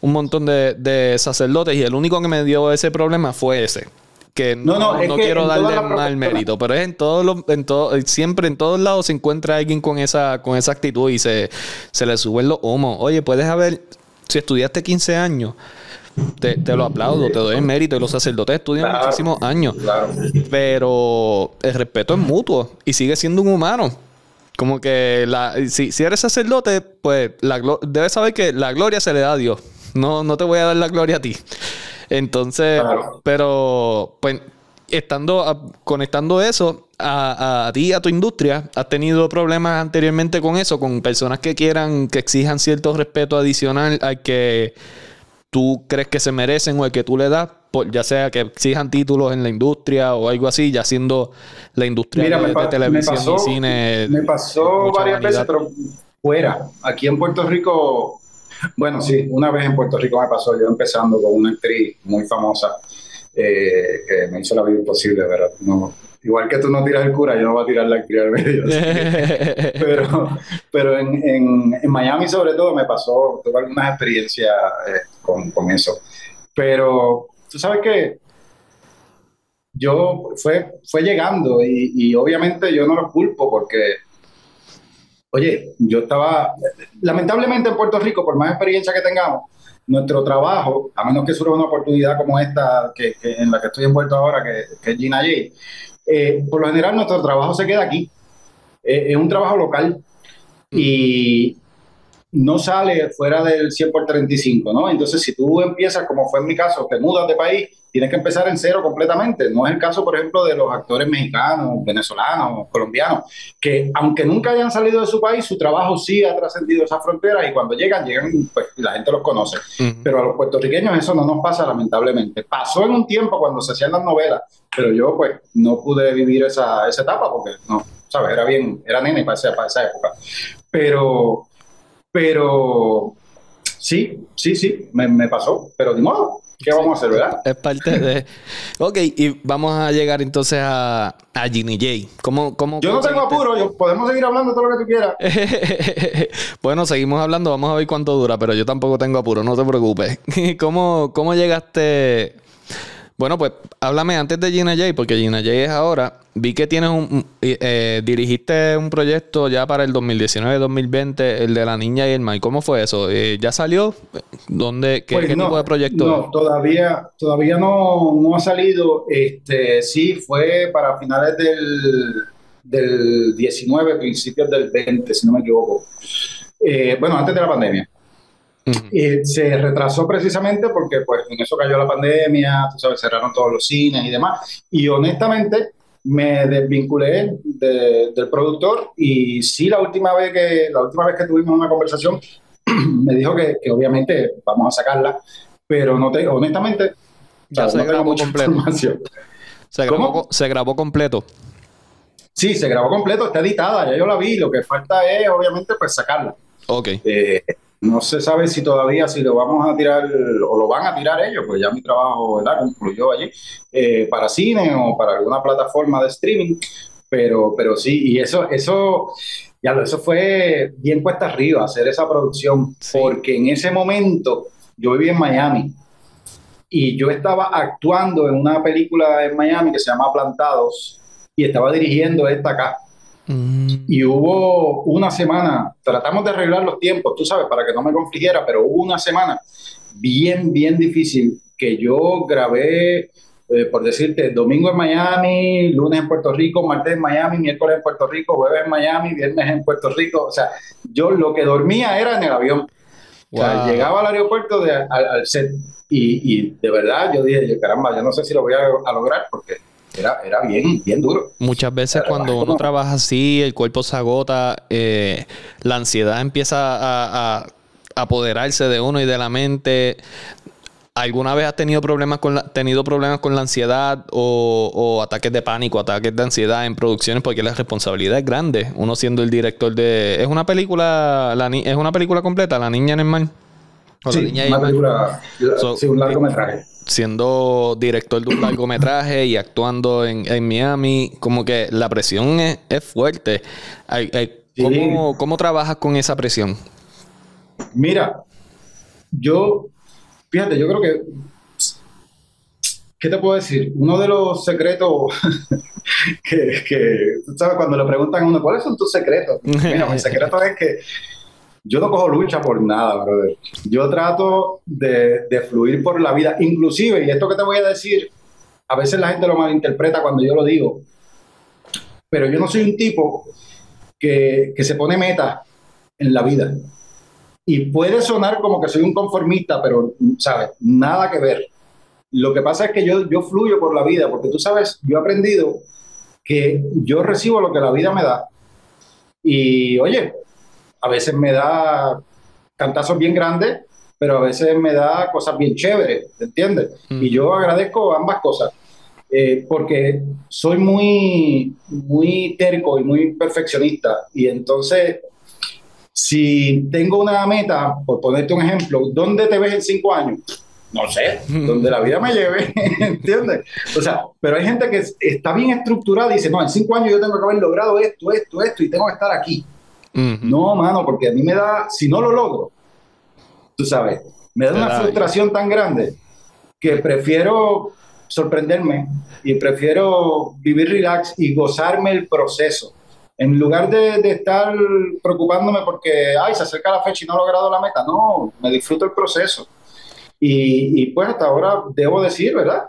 un montón de, de, sacerdotes y el único que me dio ese problema fue ese. Que no, no, no, quiero darle mal mérito, pero es en todos los, en todo, siempre en todos lados se encuentra alguien con esa, con esa actitud y se, se le suben los humos. Oye, puedes haber, si estudiaste 15 años, te, lo aplaudo, te doy el mérito. Y los sacerdotes estudian muchísimos años. Pero el respeto es mutuo y sigue siendo un humano. Como que la, si, eres sacerdote, pues la, debes saber que la gloria se le da a Dios. No, no te voy a dar la gloria a ti. Entonces, pero pues estando conectando eso a, a, ti, a tu industria, ¿has tenido problemas anteriormente con eso? Con personas que quieran, que exijan cierto respeto adicional al que tú crees que se merecen o el que tú le das, ya sea que exijan títulos en la industria o algo así, ya siendo la industria de, televisión y cine. Me pasó varias veces, pero fuera. Aquí en Puerto Rico, bueno, sí, una vez en Puerto Rico me pasó, yo empezando con una actriz muy famosa eh, que me hizo la vida imposible, ¿verdad? No, igual que tú no tiras el cura, yo no voy a tirar la al medio. pero pero en, en, en, Miami sobre todo me pasó, tuve algunas experiencias eh, con, con eso. Pero tú sabes que yo fue, fue llegando y, y, obviamente yo no lo culpo porque, oye, yo estaba, lamentablemente en Puerto Rico, por más experiencia que tengamos, nuestro trabajo, a menos que surja una oportunidad como esta que, en la que estoy envuelto ahora, que, que es Gina J, eh, por lo general nuestro trabajo se queda aquí. Eh, es un trabajo local y, no sale fuera del 100 por 35, ¿no? Entonces, si tú empiezas, como fue en mi caso, te mudas de país, tienes que empezar en cero completamente. No es el caso, por ejemplo, de los actores mexicanos, venezolanos, colombianos, que aunque nunca hayan salido de su país, su trabajo sí ha trascendido esa frontera y cuando llegan, llegan, pues la gente los conoce. Pero a los puertorriqueños eso no nos pasa, lamentablemente. Pasó en un tiempo cuando se hacían las novelas, pero yo, pues, no pude vivir esa, esa etapa porque, no, ¿sabes? Era bien, era nene para esa, para esa época. Pero pero sí, sí, sí, me, pasó, pero de modo. ¿Qué vamos a hacer, verdad? Es parte de. ok, y vamos a llegar entonces a, a Ginny J. ¿Cómo, cómo yo no tengo apuro, yo, podemos seguir hablando todo lo que tú quieras. bueno, seguimos hablando, vamos a ver cuánto dura, pero yo tampoco tengo apuro, no te preocupes. ¿Cómo, cómo llegaste bueno, pues háblame antes de Gina J, porque Gina J es ahora. Vi que tienes un. Eh, dirigiste un proyecto ya para el 2019-2020, el de la niña y el Mike. ¿Cómo fue eso? Eh, ¿Ya salió? ¿Dónde, ¿Qué, pues tipo de proyecto? No, todavía, todavía no, no ha salido. Este, sí, fue para finales del, del 19, principios del 20, si no me equivoco. Eh, bueno, antes de la pandemia. Eh, se retrasó precisamente porque pues en eso cayó la pandemia, tú sabes, cerraron todos los cines y demás. Y honestamente me desvinculé del productor y sí la última vez que la última vez que tuvimos una conversación me dijo que, obviamente vamos a sacarla, pero no te, honestamente ya se, grabó completo. Se grabó, se grabó completo. Sí, se grabó completo, está editada, ya yo la vi, lo que falta es obviamente pues sacarla. Ok. Eh, no se sabe si todavía, si lo vamos a tirar o lo van a tirar ellos, pues ya mi trabajo ¿verdad? concluyó allí, eh, para cine o para alguna plataforma de streaming, pero, pero sí, y eso, eso, ya lo, eso fue bien cuesta arriba, hacer esa producción, porque en ese momento yo vivía en Miami y yo estaba actuando en una película en Miami que se llama Plantados y estaba dirigiendo esta acá. Mm. Y hubo una semana, tratamos de arreglar los tiempos, tú sabes, para que no me confligiera, pero hubo una semana bien, bien difícil que yo grabé, eh, por decirte, domingo en Miami, lunes en Puerto Rico, martes en Miami, miércoles en Puerto Rico, jueves en Miami, viernes en Puerto Rico. O sea, yo lo que dormía era en el avión. O sea, llegaba al aeropuerto de, al, set y, y, de verdad yo dije, caramba, yo no sé si lo voy a lograr porque era, era bien, bien duro. Muchas veces cuando uno trabaja así, el cuerpo se agota, eh, la ansiedad empieza a, apoderarse de uno y de la mente. ¿Alguna vez has tenido problemas con la, tenido problemas con la ansiedad o, ataques de pánico, ataques de ansiedad en producciones? Porque la responsabilidad es grande. Uno siendo el director de. ¿Es una película, la, es una película completa, La Niña en el Mar? Sí, una película, sí, un largometraje siendo director de un largometraje y actuando en, Miami, como que la presión es, fuerte. ¿cómo, ¿Cómo trabajas con esa presión? Mira, yo, fíjate, yo creo que, ¿qué te puedo decir? Uno de los secretos que, que, tú sabes, cuando le preguntan a uno, ¿cuáles son tus secretos? Mira, mi secreto es que yo no cojo lucha por nada, brother. Yo trato de, de, fluir por la vida. Inclusive, y esto que te voy a decir, a veces la gente lo malinterpreta cuando yo lo digo, pero yo no soy un tipo que, que se pone meta en la vida. Y puede sonar como que soy un conformista, pero, ¿sabes? Nada que ver. Lo que pasa es que yo, yo fluyo por la vida, porque tú sabes, yo he aprendido que yo recibo lo que la vida me da. Y oye, a veces me da cantazos bien grandes, pero a veces me da cosas bien chéveres, ¿entiendes? Mm. Y yo agradezco ambas cosas, eh, porque soy muy, muy terco y muy perfeccionista. Y entonces, si tengo una meta, por ponerte un ejemplo, ¿dónde te ves en cinco años? No sé, donde la vida me lleve, ¿entiendes? O sea, pero hay gente que está bien estructurada y dice, no, en cinco años yo tengo que haber logrado esto, esto, esto, y tengo que estar aquí. No, mano, porque a mí me da, si no lo logro, tú sabes, me da una frustración tan grande que prefiero sorprenderme y prefiero vivir relax y gozarme el proceso. En lugar de, de, estar preocupándome porque, ay, se acerca la fecha y no he logrado la meta, no, me disfruto el proceso. Y, y pues hasta ahora debo decir, ¿verdad?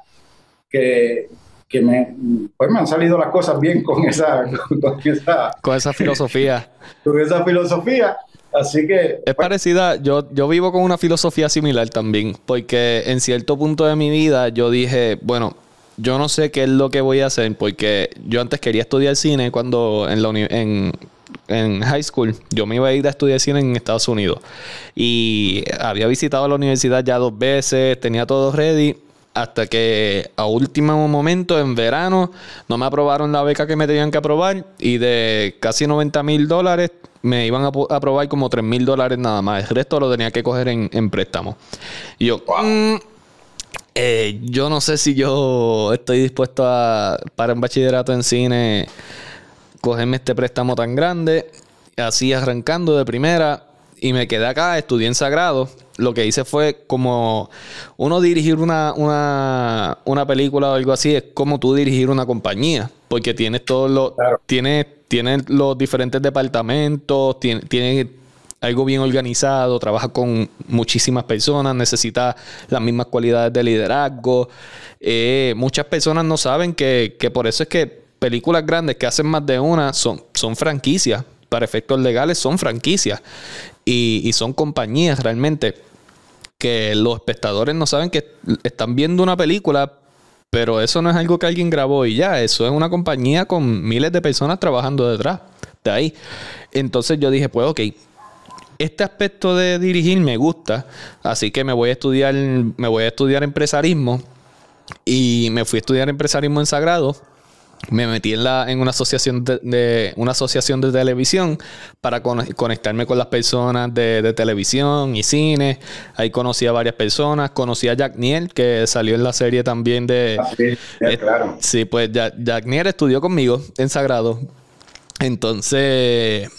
Que, que me, pues me han salido las cosas bien con esa, con esa, con esa filosofía. con esa filosofía. Así que... Es parecida, yo, yo vivo con una filosofía similar también, porque en cierto punto de mi vida yo dije, bueno, yo no sé qué es lo que voy a hacer, porque yo antes quería estudiar cine cuando en, la en, en high school, yo me iba a ir a estudiar cine en Estados Unidos. Y había visitado la universidad ya dos veces, tenía todo ready hasta que a último momento, en verano, no me aprobaron la beca que me tenían que aprobar y de casi 90 mil dólares me iban a aprobar como 3 mil dólares nada más. El resto lo tenía que coger en, préstamo. Y yo, mm, eh, yo no sé si yo estoy dispuesto a, para un bachillerato en cine, cogerme este préstamo tan grande. Así arrancando de primera y me quedé acá, estudié en Sagrado lo que hice fue como uno dirigir una, una, película o algo así, es como tú dirigir una compañía, porque tienes todos los, tienes, los diferentes departamentos, tienes, algo bien organizado, trabaja con muchísimas personas, necesita las mismas cualidades de liderazgo. Eh, muchas personas no saben que, por eso es que películas grandes que hacen más de una son, son franquicias. Para efectos legales son franquicias y, y son compañías realmente que los espectadores no saben que están viendo una película, pero eso no es algo que alguien grabó y ya, eso es una compañía con miles de personas trabajando detrás de ahí. Entonces yo dije, pues ok, este aspecto de dirigir me gusta, así que me voy a estudiar, me voy a estudiar empresarismo y me fui a estudiar empresarismo en Sagrado me metí en, la, en una, asociación de, una asociación de televisión para conectarme con las personas de, televisión y cine. Ahí conocí a varias personas. Conocí a Jack Niel, que salió en la serie también de... Ah, sí, eh, claro. Sí, pues Jack, Jack Niel estudió conmigo en Sagrado. Entonces,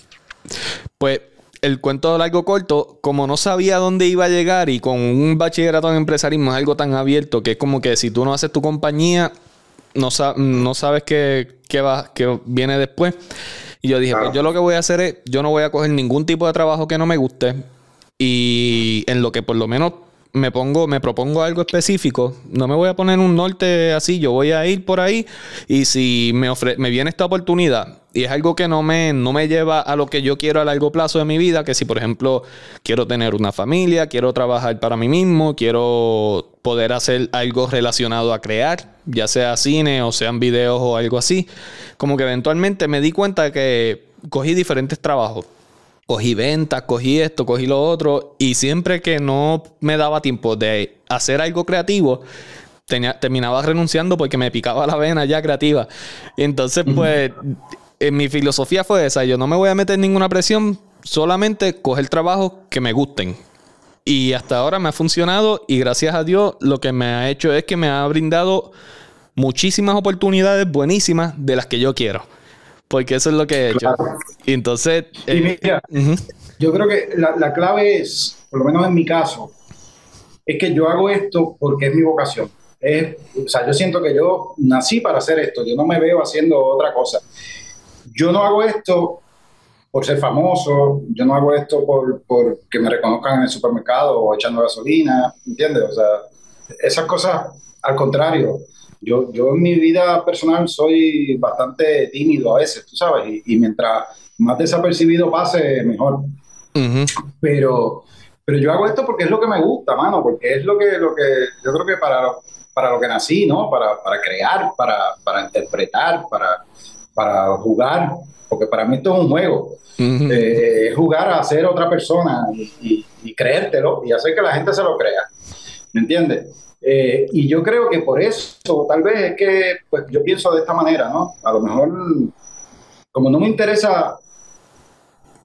pues el cuento largo corto, como no sabía dónde iba a llegar y con un bachillerato en empresarismo es algo tan abierto que es como que si tú no haces tu compañía no, no sabes qué, va, qué viene después. Y yo dije, pues yo lo que voy a hacer es, yo no voy a coger ningún tipo de trabajo que no me guste. Y en lo que por lo menos me pongo, me propongo algo específico, no me voy a poner un norte así, yo voy a ir por ahí y si me, me viene esta oportunidad y es algo que no me, no me lleva a lo que yo quiero a largo plazo de mi vida, que si por ejemplo quiero tener una familia, quiero trabajar para mí mismo, quiero poder hacer algo relacionado a crear, ya sea cine o sean videos o algo así, como que eventualmente me di cuenta que cogí diferentes trabajos cogí ventas, cogí esto, cogí lo otro, y siempre que no me daba tiempo de hacer algo creativo, tenía, terminaba renunciando porque me picaba la vena ya creativa. Entonces, pues, en mi filosofía fue esa, yo no me voy a meter ninguna presión, solamente coger trabajos que me gusten. Y hasta ahora me ha funcionado y gracias a Dios lo que me ha hecho es que me ha brindado muchísimas oportunidades buenísimas de las que yo quiero. Porque eso es lo que he hecho. Y entonces. y eh, mira, yo creo que la, clave es, por lo menos en mi caso, es que yo hago esto porque es mi vocación. Es, o sea, yo siento que yo nací para hacer esto, yo no me veo haciendo otra cosa. Yo no hago esto por ser famoso, yo no hago esto por, por que me reconozcan en el supermercado o echando gasolina, ¿entiendes? O sea, esas cosas, al contrario, yo, yo en mi vida personal soy bastante tímido a veces, tú sabes, y, mientras más desapercibido pase, mejor. Pero, pero yo hago esto porque es lo que me gusta, mano, porque es lo que, lo que yo creo que para para lo que nací, ¿no? Para, para crear, para, para interpretar, para, para jugar, porque para mí esto es un juego. Eh, es jugar a ser otra persona y, y, creértelo y hacer que la gente se lo crea. ¿Me entiendes? Eh, y yo creo que por eso, tal vez es que pues, yo pienso de esta manera, ¿no? A lo mejor, como no me interesa,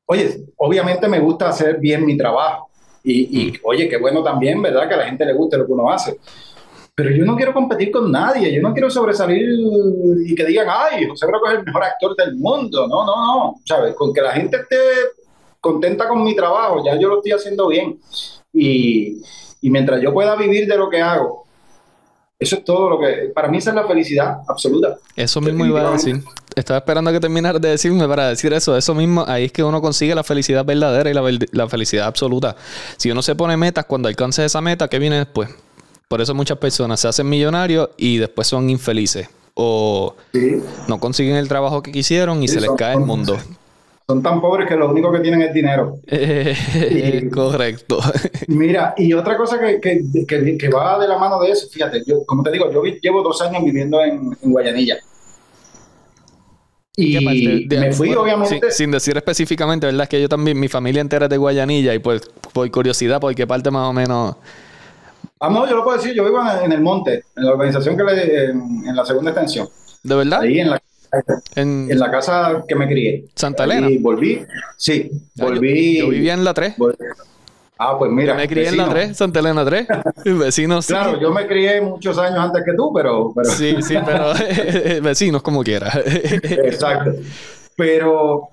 oye, obviamente me gusta hacer bien mi trabajo. Y, y oye, qué bueno también, ¿verdad? Que a la gente le guste lo que uno hace pero yo no quiero competir con nadie, yo no quiero sobresalir y que digan, ay, José Broco es el mejor actor del mundo. No, no, no, ¿sabes? Con que la gente esté contenta con mi trabajo, ya yo lo estoy haciendo bien. Y, y mientras yo pueda vivir de lo que hago, eso es todo lo que. Para mí, esa es la felicidad absoluta. Eso mismo iba a decir. Estaba esperando que terminaras de decirme para decir eso. Eso mismo, ahí es que uno consigue la felicidad verdadera y la, la felicidad absoluta. Si uno se pone metas, cuando alcance esa meta, ¿qué viene después? Por eso muchas personas se hacen millonarios y después son infelices. O no consiguen el trabajo que quisieron y se les cae el mundo. Son tan pobres que lo único que tienen es dinero. correcto. Mira, y otra cosa que, que, va de la mano de eso, fíjate, yo, como te digo, yo llevo dos años viviendo en, Guayanilla. Y me fui, obviamente. Sin, decir específicamente, ¿verdad? Es que yo también, mi familia entera es de Guayanilla y pues por curiosidad, por qué parte más o menos Ah, no, yo lo puedo decir, yo vivo en, el monte, en la organización que le, en, la segunda extensión. ¿De verdad? Ahí en la, en, la casa que me crié. ¿Santa Elena? Y volví, sí, volví. Yo, vivía en la 3. ah, pues mira. Yo me crié en la 3, Santa Elena 3. Vecinos. Claro, yo me crié muchos años antes que tú, pero. pero... Sí, sí, pero vecinos como quiera. Exacto. Pero,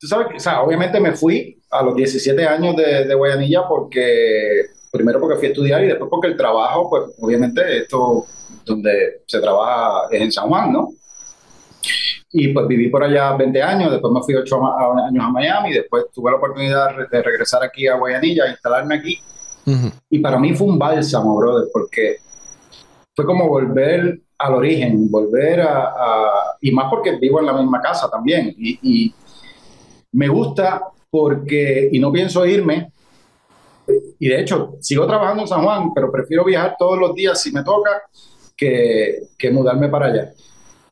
tú sabes, o sea, obviamente me fui a los 17 años de, de Guayanilla porque primero porque fui a estudiar y después porque el trabajo, pues obviamente esto donde se trabaja es en San Juan, ¿no? Y pues viví por allá 20 años, después me fui 8 años a Miami, después tuve la oportunidad de regresar aquí a Guayanilla, a instalarme aquí. Y para mí fue un bálsamo, brother, porque fue como volver al origen, volver a, y más porque vivo en la misma casa también. Y, y me gusta porque, y no pienso irme, y de hecho, sigo trabajando en San Juan, pero prefiero viajar todos los días si me toca que, que mudarme para allá.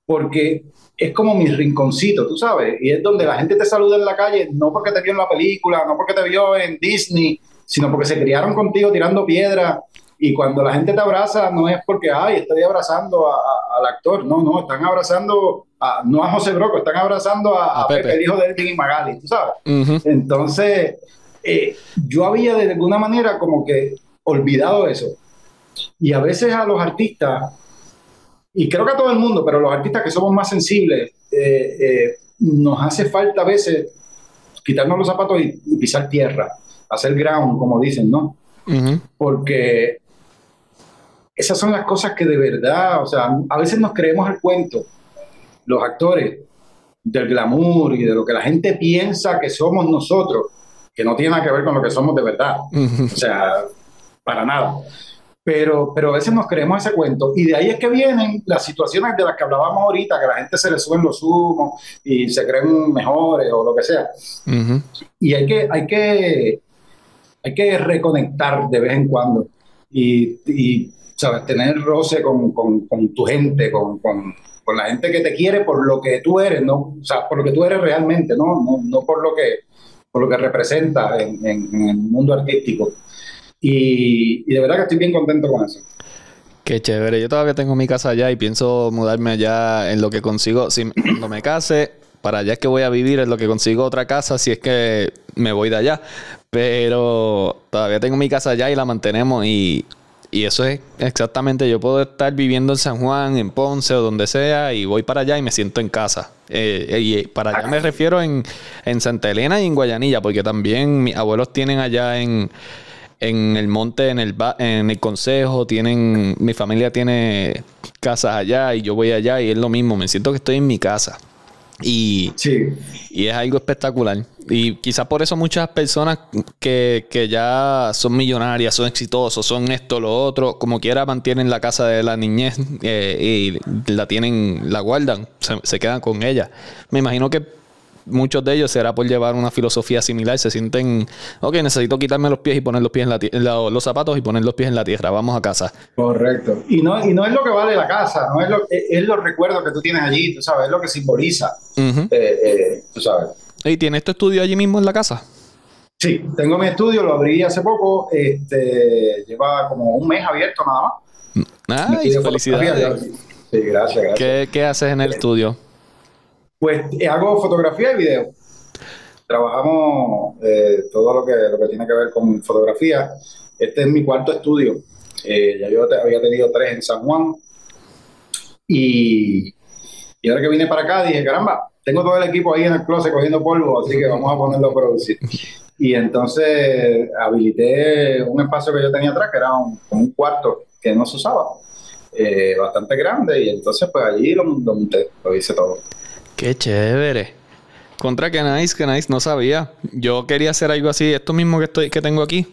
Porque es como mi rinconcito, tú sabes, y es donde la gente te saluda en la calle, no porque te vio en la película, no porque te vio en Disney, sino porque se criaron contigo tirando piedra. Y cuando la gente te abraza, no es porque, ay, estoy abrazando al actor, no, no, están abrazando, a, no a José Broco, están abrazando a, Pepe. el hijo de Elvin y Magali, tú sabes. Entonces, eh, yo había de alguna manera como que olvidado eso. Y a veces a los artistas, y creo que a todo el mundo, pero los artistas que somos más sensibles, eh, eh, nos hace falta a veces quitarnos los zapatos y, pisar tierra, hacer ground, como dicen, ¿no? Porque esas son las cosas que de verdad, o sea, a veces nos creemos el cuento, los actores, del glamour y de lo que la gente piensa que somos nosotros que no tiene nada que ver con lo que somos de verdad. O sea, para nada. Pero, pero a veces nos creemos ese cuento. Y de ahí es que vienen las situaciones de las que hablábamos ahorita, que la gente se le suben los humos y se creen mejores o lo que sea. Y hay que, hay, que, hay que reconectar de vez en cuando. Y, y ¿sabes? Tener roce con, con, con tu gente, con, con, con, la gente que te quiere por lo que tú eres, ¿no? O sea, por lo que tú eres realmente, ¿no? No, no por lo que por lo que representa en, el mundo artístico. Y, de verdad que estoy bien contento con eso. Qué chévere. Yo todavía tengo mi casa allá y pienso mudarme allá en lo que consigo. Si, cuando me case, para allá es que voy a vivir, en lo que consigo otra casa, si es que me voy de allá. Pero todavía tengo mi casa allá y la mantenemos. Y, y eso es exactamente, yo puedo estar viviendo en San Juan, en Ponce o donde sea, y voy para allá y me siento en casa. Eh, y para allá me refiero en, en, Santa Elena y en Guayanilla, porque también mis abuelos tienen allá en, en el monte, en el, en el consejo, tienen, mi familia tiene casas allá y yo voy allá y es lo mismo, me siento que estoy en mi casa. Y, y es algo espectacular. Y quizás por eso muchas personas que, que, ya son millonarias, son exitosos, son esto, lo otro, como quiera mantienen la casa de la niñez eh, y la tienen, la guardan, se, quedan con ella. Me imagino que muchos de ellos será por llevar una filosofía similar. Se sienten, ok, necesito quitarme los pies y poner los pies en la, los zapatos y poner los pies en la tierra. Vamos a casa. Correcto. Y no, y no es lo que vale la casa, no es, lo, es, los recuerdos que tú tienes allí, tú sabes, es lo que simboliza. Eh, eh, tú sabes. ¿Y tienes tu estudio allí mismo en la casa? Sí, tengo mi estudio, lo abrí hace poco, este, lleva como un mes abierto nada más. Ay, felicidades. Sí, gracias, gracias. ¿Qué, ¿Qué, haces en el eh, estudio? Pues eh, hago fotografía y video. Trabajamos eh, todo lo que, lo que tiene que ver con fotografía. Este es mi cuarto estudio. ya yo había tenido tres en San Juan. Y, y ahora que vine para acá dije, caramba, tengo todo el equipo ahí en el closet cogiendo polvo, así que vamos a ponerlo a producir. Y entonces habilité un espacio que yo tenía atrás, que era un, cuarto que no se usaba, eh, bastante grande, y entonces pues allí lo, monté, lo hice todo. Qué chévere. Contra que nice, que nice, no sabía. Yo quería hacer algo así, esto mismo que estoy, que tengo aquí.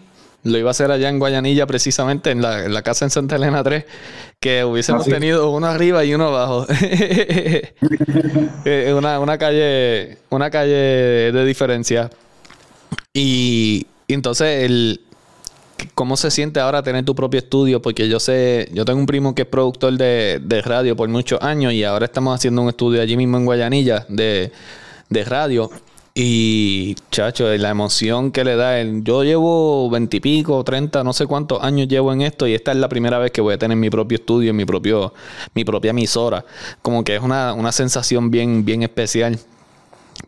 Lo iba a hacer allá en Guayanilla, precisamente, en la, en la casa en Santa Elena 3, que hubiésemos tenido uno arriba y uno abajo. Eh, una, una calle, una calle de diferencia. Y, entonces, el, ¿cómo se siente ahora tener tu propio estudio? Porque yo sé, yo tengo un primo que es productor de, radio por muchos años y ahora estamos haciendo un estudio allí mismo en Guayanilla de, radio. Y, chacho, la emoción que le da. El, yo llevo veintipico, treinta, no sé cuántos años llevo en esto y esta es la primera vez que voy a tener mi propio estudio, mi, propio, mi propia emisora. Como que es una, una sensación bien, bien especial.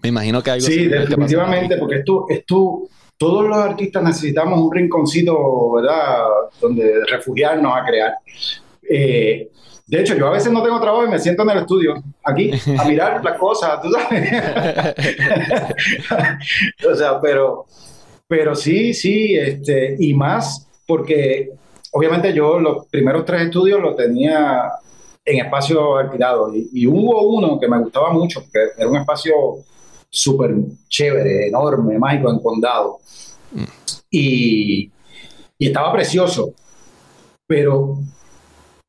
Me imagino que hay algo Sí, definitivamente, porque esto, esto, todos los artistas necesitamos un rinconcito, ¿verdad?, donde refugiarnos a crear. Eh, de hecho, yo a veces no tengo trabajo y me siento en el estudio, aquí, a mirar las cosas, tú sabes. o sea, pero, pero sí, sí, este, y más porque obviamente yo los primeros tres estudios los tenía en espacio alquilado y, y, hubo uno que me gustaba mucho, porque era un espacio súper chévere, enorme, mágico en condado. Y, y estaba precioso. Pero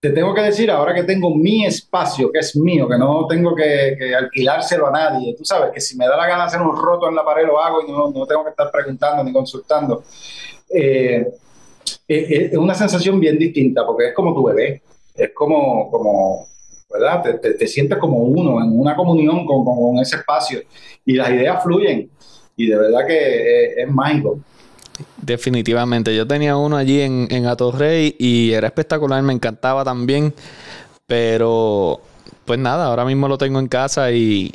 te tengo que decir, ahora que tengo mi espacio, que es mío, que no tengo que, alquilárselo a nadie, tú sabes que si me da la gana hacer un roto en la pared lo hago y no, no tengo que estar preguntando ni consultando. Eh, eh, eh, es una sensación bien distinta porque es como tu bebé, es como, como ¿verdad? Te, te, sientes como uno, en una comunión con, con, ese espacio y las ideas fluyen y de verdad que es, mágico. Definitivamente, yo tenía uno allí en, en Atorrey y era espectacular, me encantaba también, pero pues nada, ahora mismo lo tengo en casa y,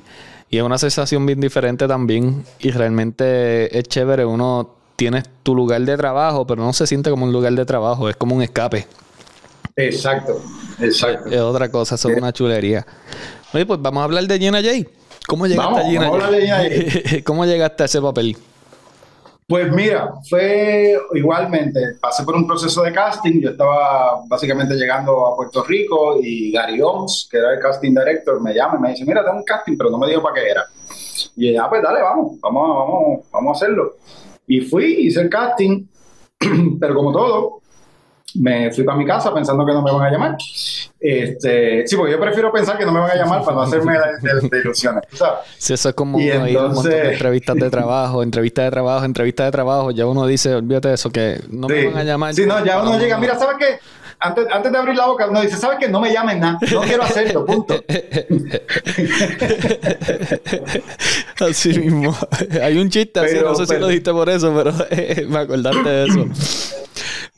y es una sensación bien diferente también y realmente es chévere, uno tiene tu lugar de trabajo, pero no se siente como un lugar de trabajo, es como un escape. Exacto, exacto. Es otra cosa, es una chulería. Oye, pues vamos a hablar de Gina J. ¿Cómo llegaste a Gina J? ¿Cómo llegaste a ese papel? Pues mira, fue igualmente, pasé por un proceso de casting, yo estaba básicamente llegando a Puerto Rico y Gary Oms, que era el casting director, me llama y me dice, mira, tengo un casting, pero no me dijo para qué era. Y ya, ah, pues dale, vamos, vamos, vamos, vamos a hacerlo. Y fui, hice el casting, pero como todo, me fui para mi casa pensando que no me van a llamar. Este, sí, porque yo prefiero pensar que no me van a llamar para no hacerme de, ilusiones, ¿sabes? Sí, eso es como y entonces... un montón de entrevistas de trabajo, entrevistas de trabajo, entrevistas de trabajo. Ya uno dice, olvídate de eso, que no me van a llamar. Sí, no, ya uno llega, mira, ¿sabes qué? Antes, antes de abrir la boca, uno dice, ¿sabes qué? No me llamen nada, no quiero hacerlo, punto. así mismo. Hay un chiste así, no sé si lo dijiste por eso, pero me acordaste de eso.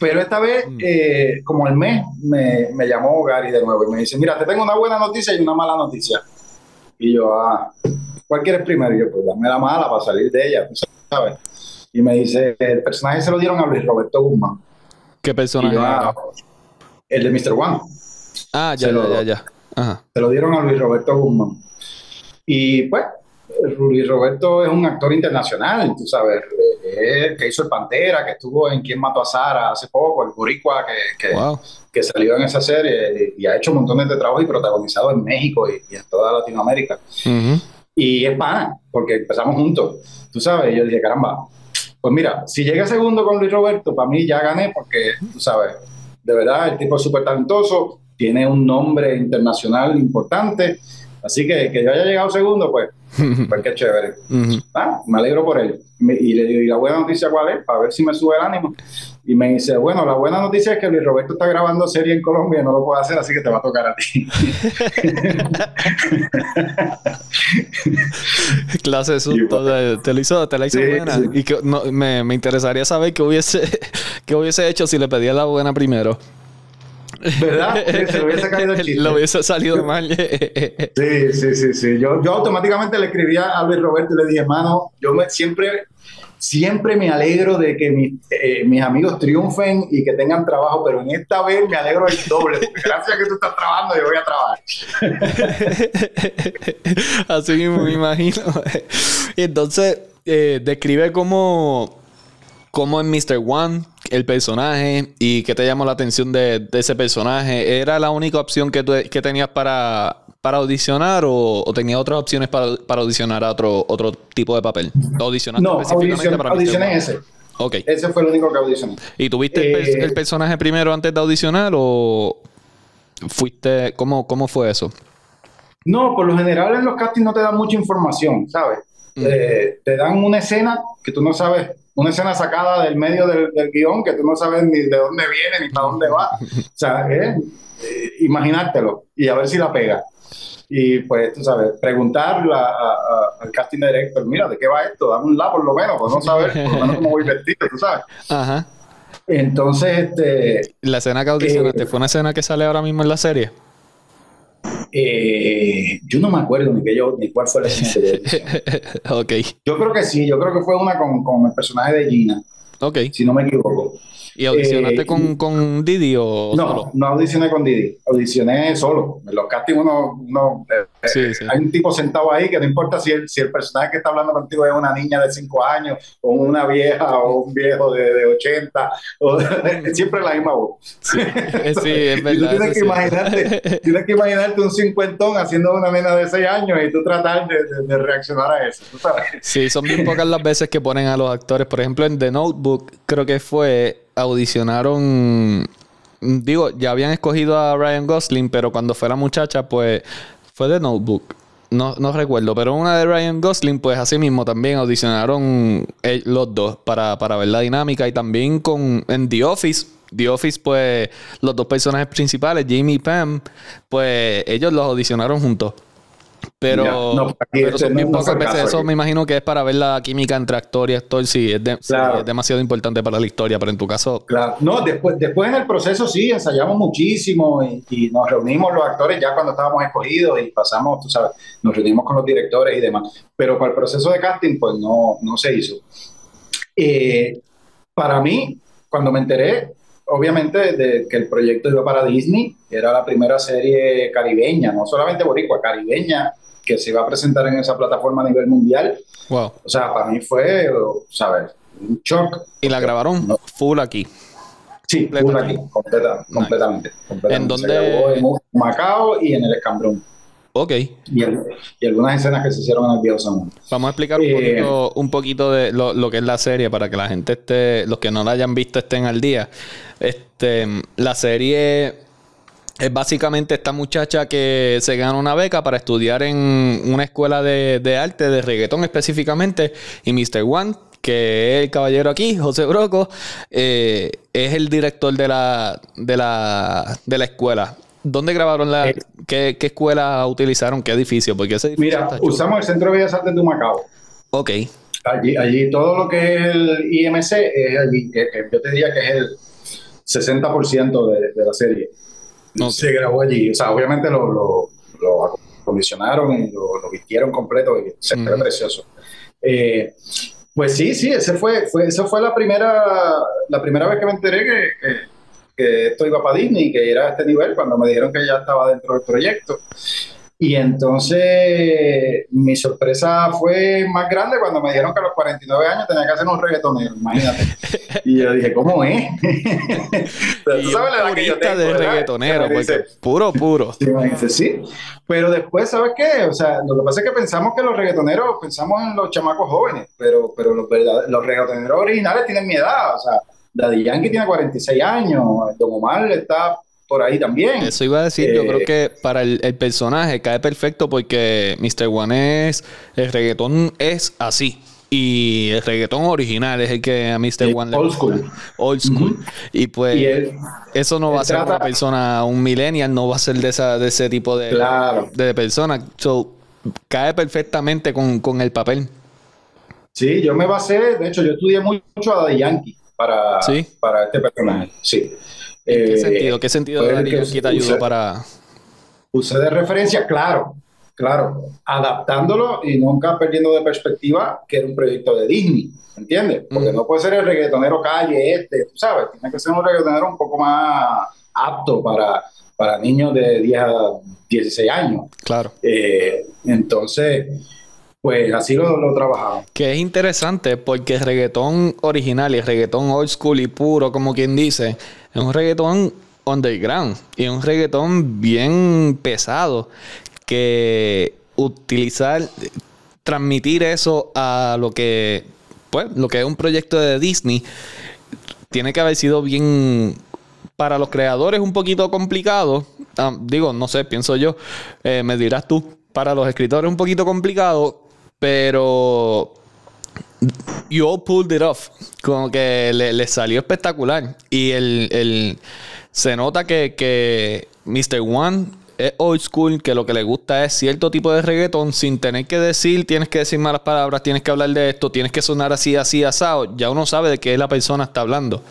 Pero esta vez, mm. eh, como el mes, me, me, llamó Gary de nuevo y me dice, mira, te tengo una buena noticia y una mala noticia. Y yo, ah, ¿cuál quieres primero? Y yo, pues dame la mala para salir de ella, ¿sabes? Y me dice, el personaje se lo dieron a Luis Roberto Guzmán. ¿Qué personaje? Ah, el de Mr. One. Ah, ya, ya, ya, ya. Se lo dieron a Luis Roberto Guzmán. Y pues, Luis Roberto es un actor internacional, tú sabes, que hizo el Pantera, que estuvo en Quién mató a Sara hace poco, el Boricua que, que, salió en esa serie y ha hecho montones de trabajo y protagonizado en México y, en toda Latinoamérica. Y es pana, porque empezamos juntos, tú sabes, y yo dije, caramba, pues mira, si llega segundo con Luis Roberto, para mí ya gané, porque tú sabes, de verdad, el tipo es súper talentoso, tiene un nombre internacional importante Así que que yo haya llegado segundo, pues, pues qué chévere. ah, me alegro por él. y le digo, ¿y la buena noticia cuál es? Para ver si me sube el ánimo. Y me dice, bueno, la buena noticia es que Luis Roberto está grabando serie en Colombia y no lo puede hacer, así que te va a tocar a ti. Clase de susto, te lo hizo, te la hizo buena. Y que, me, me, interesaría saber qué hubiese, qué hubiese hecho si le pedía la buena primero. ¿Verdad? Se hubiese caído el chiste. Lo hubiese salido mal. sí, sí, sí, sí. Yo, yo automáticamente le escribía a Luis Roberto y le dije, hermano, yo me, siempre siempre me alegro de que eh, mis amigos triunfen y que tengan trabajo, pero en esta vez me alegro el doble, porque gracias a que tú estás trabajando, yo voy a trabajar. Así mismo me imagino. Entonces, eh, describe cómo, cómo en Mr. One el personaje y qué te llamó la atención de, ese personaje. ¿Era la única opción que, tú, que tenías para, para audicionar o, tenía otras opciones para, para, audicionar a otro, otro tipo de papel? ¿Audicionaste no, específicamente para audicioné ese. Ok. Ese fue el único que audicioné. ¿Y tuviste el, eh, personaje primero antes de audicionar o fuiste... ¿Cómo, cómo fue eso? No, por lo general en los castings no te dan mucha información, ¿sabes? Mm. Eh, te dan una escena que tú no sabes, una escena sacada del medio del, guion que tú no sabes ni de dónde viene ni para dónde va. O sea, eh, imaginártelo y a ver si la pega y pues, tú sabes, preguntarle al casting director, mira, ¿de qué va esto? Dame un la por lo menos, pues no saber por lo menos cómo voy vestido, tú sabes. Ajá. Entonces, este... ¿La escena que audicionaste eh, fue una escena que sale ahora mismo en la serie? Eh, yo no me acuerdo ni, que yo, ni cuál fue la ok. Yo creo que sí, yo creo que fue una con, con el personaje de Gina. Ok. Si no me equivoco. ¿Y audicionaste eh, con, con, Didi o no, solo? No, audicioné con Didi, audicioné solo. En los castings uno, uno eh, eh, hay un tipo sentado ahí que no importa si el, si el personaje que está hablando contigo es una niña de 5 años o una vieja o un viejo de, de 80, o, siempre la misma voz. Sí, es verdad. tienes, que imaginarte, tienes que imaginarte un cincuentón haciendo una nena de 6 años y tú tratar de, de, reaccionar a eso. Sí, son bien pocas las veces que ponen a los actores. Por ejemplo, en The Notebook creo que fue audicionaron. Digo, ya habían escogido a Ryan Gosling, pero cuando fue la muchacha, pues fue de Notebook. No, no recuerdo, pero una de Ryan Gosling, pues así mismo también audicionaron eh, los dos para, para ver la dinámica y también con en The Office. The Office, pues los dos personajes principales, Jamie y Pam, pues ellos los audicionaron juntos. Pero, pero son bien pocas veces. Eso me imagino que es para ver la química entre actor y actor. Sí, es, demasiado importante para la historia, pero en tu caso. Claro. No, después, después en el proceso sí, ensayamos muchísimo y, nos reunimos los actores ya cuando estábamos escogidos y pasamos, tú sabes, nos reunimos con los directores y demás. Pero para el proceso de casting, pues no, no se hizo. Eh, para mí, cuando me enteré, obviamente, de que el proyecto iba para Disney, era la primera serie caribeña, no solamente boricua, caribeña que se iba a presentar en esa plataforma a nivel mundial. Wow. O sea, para mí fue, ¿sabes? Un shock. ¿Y la grabaron full aquí? Sí, full aquí, completamente. ¿En dónde? Se en Macao y en el Escambrón. Ok. Y, algunas escenas que se hicieron en el Viejo San Vamos a explicar un, eh, poquito, un poquito de lo, lo, que es la serie para que la gente esté, los que no la hayan visto estén al día. Este, la serie es básicamente esta muchacha que se gana una beca para estudiar en una escuela de, arte, de reggaetón específicamente, y Mr. One, que es el caballero aquí, José Broco, eh, es el director de la, de la, de la escuela. ¿Dónde grabaron la... Eh, qué, escuela utilizaron? ¿Qué edificio? Porque ese Mira, usamos el Centro de Bellas Artes de Macao. Ok. Allí, allí todo lo que es el IMC es allí. Yo te diría que es el 60% de, de la serie se grabó allí. O sea, obviamente lo, lo, lo acondicionaron y lo, vistieron completo y se ve precioso. Eh, pues sí, sí, ese fue, fue, esa fue la primera, la primera vez que me enteré que, que, esto iba para Disney y que era a este nivel cuando me dijeron que ya estaba dentro del proyecto. Y entonces mi sorpresa fue más grande cuando me dijeron que a los 49 años tenía que hacer un reggaetonero, imagínate. Y yo dije, ¿cómo es? tú sabes la edad que yo tengo, de reggaetonero, porque puro, puro. Sí, me dice, sí. Pero después, ¿sabes qué? O sea, lo que pasa es que pensamos que los reggaetoneros, pensamos en los chamacos jóvenes, pero, pero los, los reggaetoneros originales tienen mi edad. O sea, Daddy Yankee tiene 46 años, Don Omar está por ahí también. Eso iba a decir, yo creo Eh, que para el, el personaje cae perfecto porque Mr. One es, el reggaetón es así. Y el reggaetón original es el que a Mr. One le old school. Old school. Y pues Y él- eso no va a ser trata- una persona, un millennial, no va a ser de, esa, de ese tipo de, Claro. de persona. So, cae perfectamente con, con el papel. Sí, yo me basé, de hecho, yo estudié mucho a Daddy Yankee para, Sí. para este personaje. Sí. ¿En qué Eh, sentido? ¿Qué sentido Daddy que te ayudó para...? Usé de referencia, claro, claro, adaptándolo y nunca perdiendo de perspectiva que era un proyecto de Disney, ¿entiendes? Porque no puede ser el reggaetonero calle este, tú sabes, tiene que ser un reggaetonero un poco más apto para, para niños de 10 a 16 años. Claro. Eh, entonces, pues así lo, lo trabajaba. Que es interesante porque el reggaetón original y el reggaetón old school y puro, como quien dice, es un reggaetón underground y es un reggaetón bien pesado que utilizar, transmitir eso a lo que, pues, lo que es un proyecto de Disney, tiene que haber sido bien para los creadores un poquito complicado. Ah, digo, no sé, pienso yo. Eh, me dirás tú. Para los escritores un poquito complicado, pero you all pulled it off. Como que le, le salió espectacular. Y el, el- se nota que, que Mr. One es old school, que lo que le gusta es cierto tipo de reggaetón, sin tener que decir, tienes que decir malas palabras, tienes que hablar de esto, tienes que sonar así, así, asado. Ya uno sabe de qué la persona está hablando.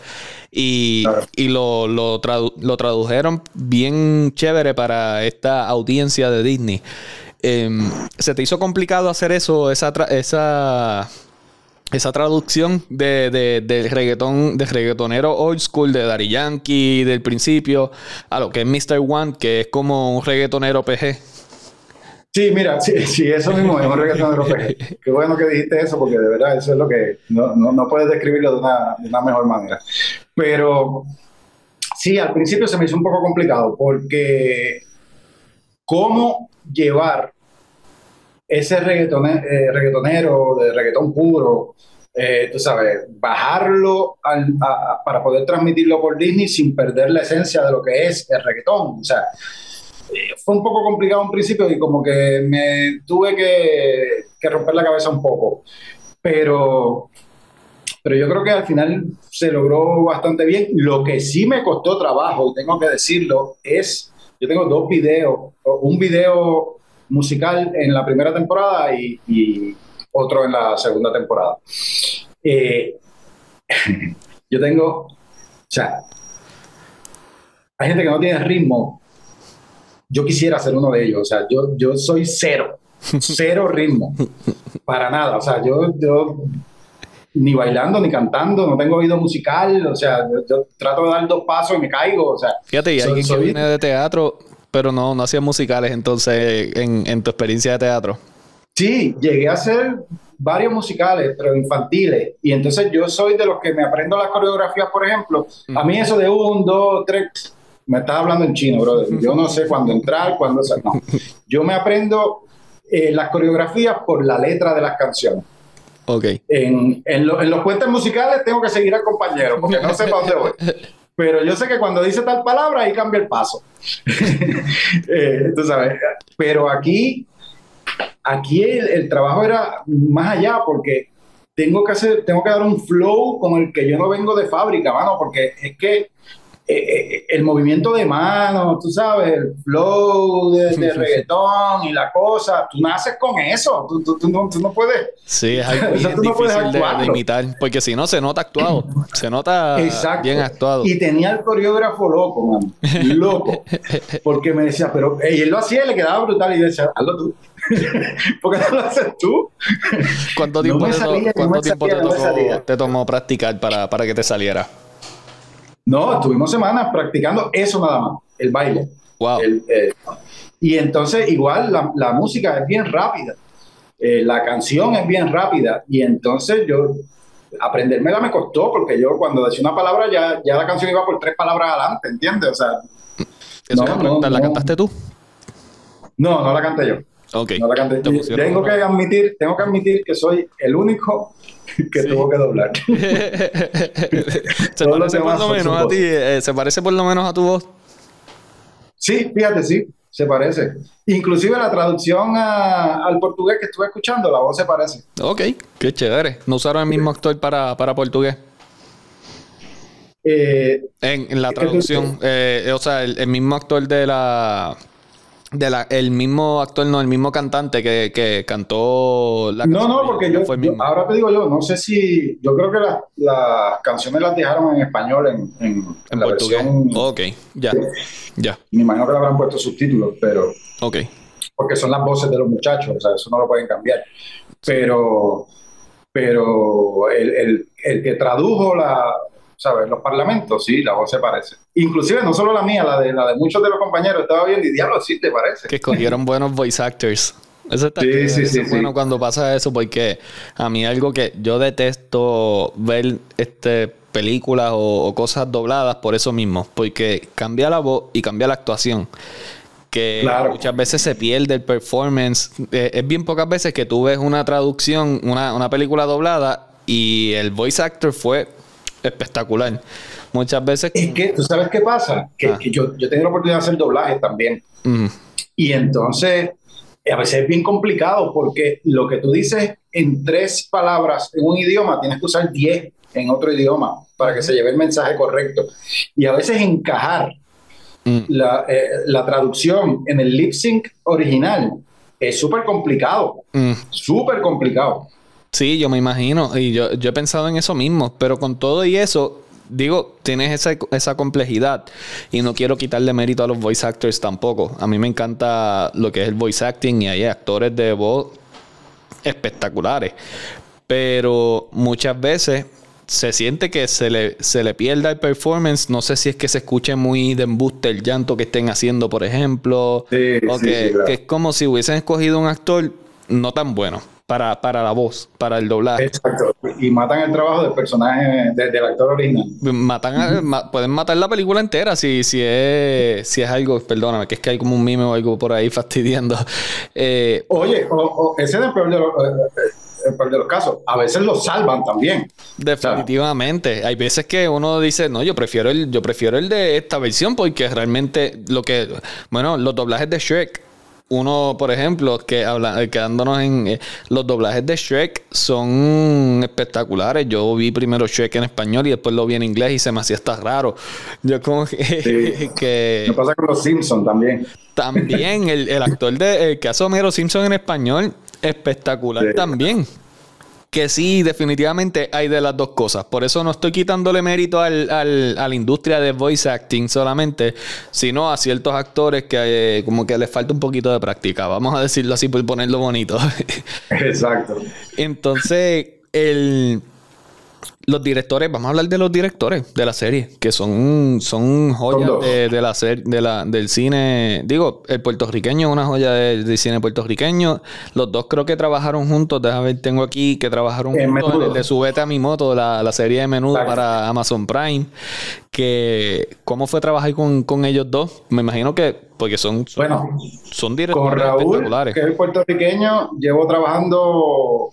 Y, Claro. y lo, lo, tradu- lo tradujeron bien chévere para esta audiencia de Disney. Em, ¿Se te hizo complicado hacer eso, esa, esa, esa traducción de, de- del reggaetón, del reggaetonero old school de Daddy Yankee del principio a lo que es Mr. One, que es como un reggaetonero PG? Sí, mira, sí, sí, eso mismo es un reggaetonero PG. Qué bueno que dijiste eso, porque de verdad eso es lo que no, no, no puedes describirlo de de una mejor manera. Pero sí, al principio se me hizo un poco complicado, porque cómo llevar ese reggaetone- eh, reggaetonero de reggaetón puro, eh, tú sabes, bajarlo al- a- para poder transmitirlo por Disney sin perder la esencia de lo que es el reggaetón. O sea, eh, fue un poco complicado en principio y como que me tuve que, que romper la cabeza un poco. Pero, pero yo creo que al final se logró bastante bien. Lo que sí me costó trabajo, y tengo que decirlo, es, yo tengo dos videos, un video musical en la primera temporada y, y otro en la segunda temporada. Eh, yo tengo, o sea, hay gente que no tiene ritmo. Yo quisiera ser uno de ellos. O sea, yo, yo soy cero, cero ritmo, para nada. O sea, yo, yo ni bailando ni cantando, no tengo oído musical. O sea, yo, yo trato de dar dos pasos y me caigo. O sea, Fíjate, y soy- alguien que viene de teatro, pero no, no hacía musicales entonces en, en tu experiencia de teatro. Sí, llegué a hacer varios musicales, pero infantiles. Y entonces yo soy de los que me aprendo las coreografías, por ejemplo. A mí eso de un, dos, tres, me estás hablando en chino, brother. Yo no sé cuándo entrar, cuándo salir. No. Yo me aprendo eh, las coreografías por la letra de las canciones. Ok. En, en, lo- en los puentes musicales tengo que seguir al compañero, porque no sé para dónde voy. Pero yo sé que cuando dice tal palabra, ahí cambia el paso. Eh, tú sabes. Pero aquí, aquí el, el trabajo era más allá, porque tengo que hacer, tengo que dar un flow con el que yo no vengo de fábrica, mano, porque es que eh, eh, el movimiento de manos, tú sabes, el flow de, de reggaetón y la cosa, tú naces con eso, tú, tú- tú no, tú no puedes. Sí, es algo bien no difícil de, imitar, porque si no se nota actuado, se nota Exacto. bien actuado. Y tenía el coreógrafo loco, man. Loco. Porque me decía, pero y él lo hacía y le quedaba brutal. Y yo decía, hazlo tú. ¿Por qué no lo haces tú? ¿Cuánto tiempo, te, salía, no cuánto me tiempo salía, te tocó- te tomó practicar para, para que te saliera? No, estuvimos semanas practicando eso nada más, el baile. Wow. El, eh, y entonces, igual, la, la música es bien rápida. Eh, la canción es bien rápida. Y entonces yo, aprendérmela me costó, porque yo cuando decía una palabra, ya, ya la canción iba por tres palabras adelante, ¿entiendes? O sea, Eso no, no, ¿La no. cantaste tú? no, no la canté yo. Ok. No la canté. Te pusieron Tengo que admitir, tengo que admitir que soy el único que Sí. tuvo que doblar. se parece por lo menos a ti, eh, se parece por lo menos a tu voz. Sí, fíjate, sí, se parece. Inclusive la traducción al portugués que estuve escuchando, la voz se parece. Ok, qué chévere. ¿No usaron el mismo actor para, para portugués? Eh, en, la traducción, eh, o sea, el, mismo actor de la de la, el mismo actor, no, el mismo cantante que, que cantó la No, no, porque yo, ahora te digo yo, no sé si, yo creo que las canciones las dejaron en español en, en, en la portugués. ok, ya, ya. Me imagino que le habrán puesto subtítulos, pero... Ok. Porque son las voces de los muchachos, o sea, eso no lo pueden cambiar. Pero, pero el, el, el que tradujo la, ¿sabes? Los parlamentos, sí, la voz se parece. Inclusive no solo la mía, la de, la de muchos de los compañeros, estaba viendo y diablo, sí te parece. Que escogieron buenos voice actors. Eso está sí, sí, sí, bueno cuando pasa eso porque a mí algo que yo detesto ver este películas o, cosas dobladas por eso mismo, porque cambia la voz y cambia la actuación que muchas veces se pierde el performance. Eh, es bien pocas veces que tú ves una traducción, una, una película doblada y el voice actor fue espectacular. Muchas veces... Es que, ¿tú sabes qué pasa? Que, ah. yo, yo tengo la oportunidad de hacer doblaje también. Y entonces, a veces es bien complicado porque lo que tú dices en tres palabras en un idioma, tienes que usar diez en otro idioma para que se lleve el mensaje correcto. Y a veces encajar mm. la, eh, la, traducción en el lip sync original es súper complicado. Mm. Súper complicado. Sí, yo me imagino. Y yo, yo he pensado en eso mismo. Pero con todo y eso, digo, tienes esa, esa, complejidad y no quiero quitarle mérito a los voice actors tampoco. A mí me encanta lo que es el voice acting y hay actores de voz espectaculares. Pero muchas veces se siente que se le, se le pierda el performance. No sé si es que se escuche muy de embuste el llanto que estén haciendo, por ejemplo. Sí, o que, que es como si hubiesen escogido un actor no tan bueno para, para la voz, para el doblaje. Exacto. Y matan el trabajo del personaje, del actor original. Matan pueden matar la película entera si, si, es, si es algo, perdóname, que es que hay como un mime o algo por ahí fastidiando. Eh, Oye, ese es el peor de los... de los casos. A veces lo salvan también. Definitivamente. Hay veces que uno dice, no, yo prefiero el, yo prefiero el de esta versión porque realmente lo que, bueno, los doblajes de Shrek uno, por ejemplo, que habla, eh, quedándonos en eh, los doblajes de Shrek son espectaculares. Yo vi primero Shrek en español y después lo vi en inglés y se me hacía hasta raro. Yo como que... Me pasa con los Simpsons también. También el, el actor de, el que hace Homero Simpson en español, espectacular también que sí, definitivamente hay de las dos cosas. Por eso no estoy quitándole mérito al, al, a la industria de voice acting solamente, sino a ciertos actores que eh, como que les falta un poquito de práctica. Vamos a decirlo así por ponerlo bonito. Exacto. Entonces, el los directores, vamos a hablar de los directores de la serie, que son, son joyas de, la serie, de la, del cine. Digo, el puertorriqueño es una joya del, cine puertorriqueño. Los dos creo que trabajaron juntos. Déjame ver, tengo aquí que trabajaron juntos en el de Subete a mi moto, la, la serie de menudo para Amazon Prime. Que, ¿Cómo fue trabajar con, con ellos dos? Me imagino que, porque son, bueno, son directores con Raúl, espectaculares. Que es puertorriqueño, llevo trabajando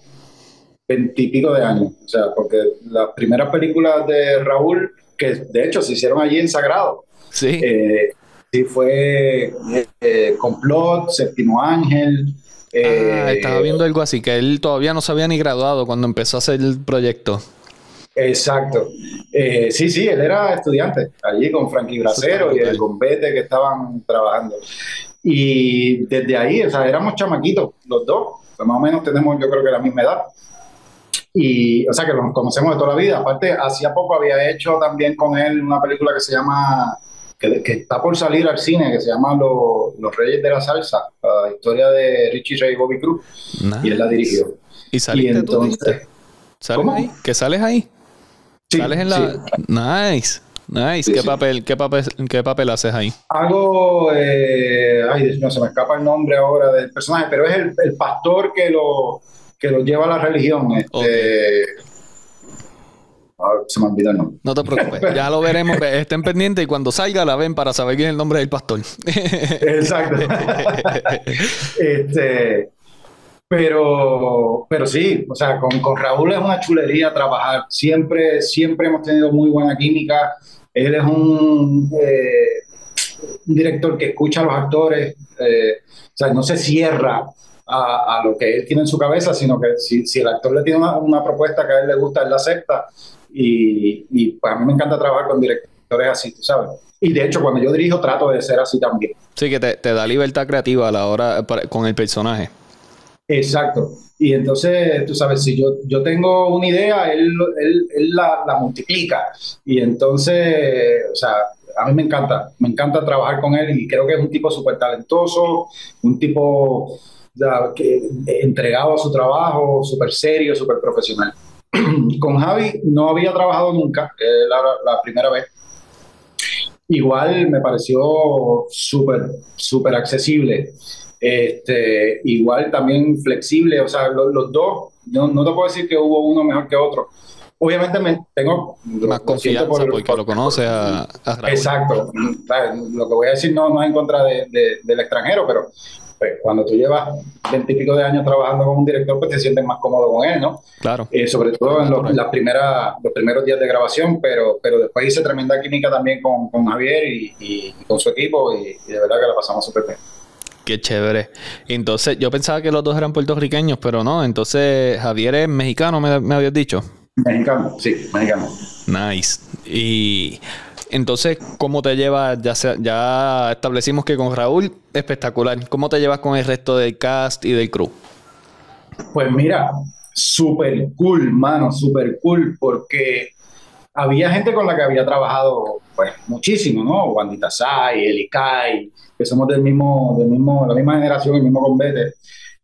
veintipico de años. O sea, porque las primeras películas de Raúl, que de hecho se hicieron allí en Sagrado, sí, eh, sí fue eh, Complot, Séptimo Ángel. ah, estaba viendo algo así, que él todavía no se había ni graduado cuando empezó a hacer el proyecto. Exacto. Eh, sí, sí, él era estudiante allí con Frankie Bracero y el Gombete que estaban trabajando. Y desde ahí, o sea, éramos chamaquitos los dos. más o menos tenemos, yo creo que la misma edad. Y, o sea, que los conocemos de toda la vida. Aparte, hacía poco había hecho también con él una película que se llama, que, está por salir al cine, que se llama Los, Reyes de la Salsa, la historia de Richie Ray y Bobby Cruz. Y él la dirigió. ¿Y saliste entonces, ¿Sales ahí? ¿Que sales ahí? Sí, ¿Sales en la...? Nice. Nice. ¿Qué, papel, qué, papel, ¿Qué papel haces ahí? Hago, eh, ay, no se me escapa el nombre ahora del personaje, pero es el, el pastor que lo, que lo lleva a la religión. Este, se me olvidó el nombre. No te preocupes, ya lo veremos. Estén pendientes y cuando salga la ven para saber quién es el nombre del pastor. Exacto. este, pero, pero sí, o sea, con, con, Raúl es una chulería trabajar. Siempre, siempre hemos tenido muy buena química. Él es un, eh, un director que escucha a los actores, eh, o sea, no se cierra a, lo que él tiene en su cabeza, sino que si, si el actor le tiene una, propuesta que a él le gusta, él la acepta. Y, y pues a mí me encanta trabajar con directores así, tú sabes. Y de hecho, cuando yo dirijo, trato de ser así también. Sí, que te, te da libertad creativa a la hora con el personaje. Exacto. Y entonces, tú sabes, si yo, yo tengo una idea, él, él, él la, la, multiplica. Y entonces, o sea, a mí me encanta, me encanta trabajar con él y creo que es un tipo súper talentoso, un tipo que, entregado a su trabajo, súper serio, súper profesional. con Javi no había trabajado nunca, es la, la primera vez. Igual me pareció súper, súper accesible. Este, igual también flexible, o sea, los, dos, no, no te puedo decir que hubo uno mejor que otro. Obviamente me tengo más confianza porque lo conoce a, Exacto. Lo que voy a decir no, no es en contra de, del extranjero, pero pues, cuando tú llevas veintipico de años trabajando con un director, pues te sientes más cómodo con él, ¿no? Claro. Eh, sobre todo en los, las primeras, los primeros días de grabación, pero, pero después hice tremenda química también con, con Javier y, y, con su equipo y, y de verdad que la pasamos súper bien. Qué chévere. Entonces, yo pensaba que los dos eran puertorriqueños, pero no. Entonces, Javier es mexicano, me, me habías dicho. Mexicano, sí, mexicano. Nice. Y entonces, ¿cómo te llevas? Ya, ya establecimos que con Raúl, espectacular. ¿Cómo te llevas con el resto del cast y del crew? Pues mira, súper cool, mano, súper cool, porque había gente con la que había trabajado pues muchísimo, ¿no? Wandita Sai, Eli Kai, que somos del mismo, del mismo, la misma generación, el mismo convete.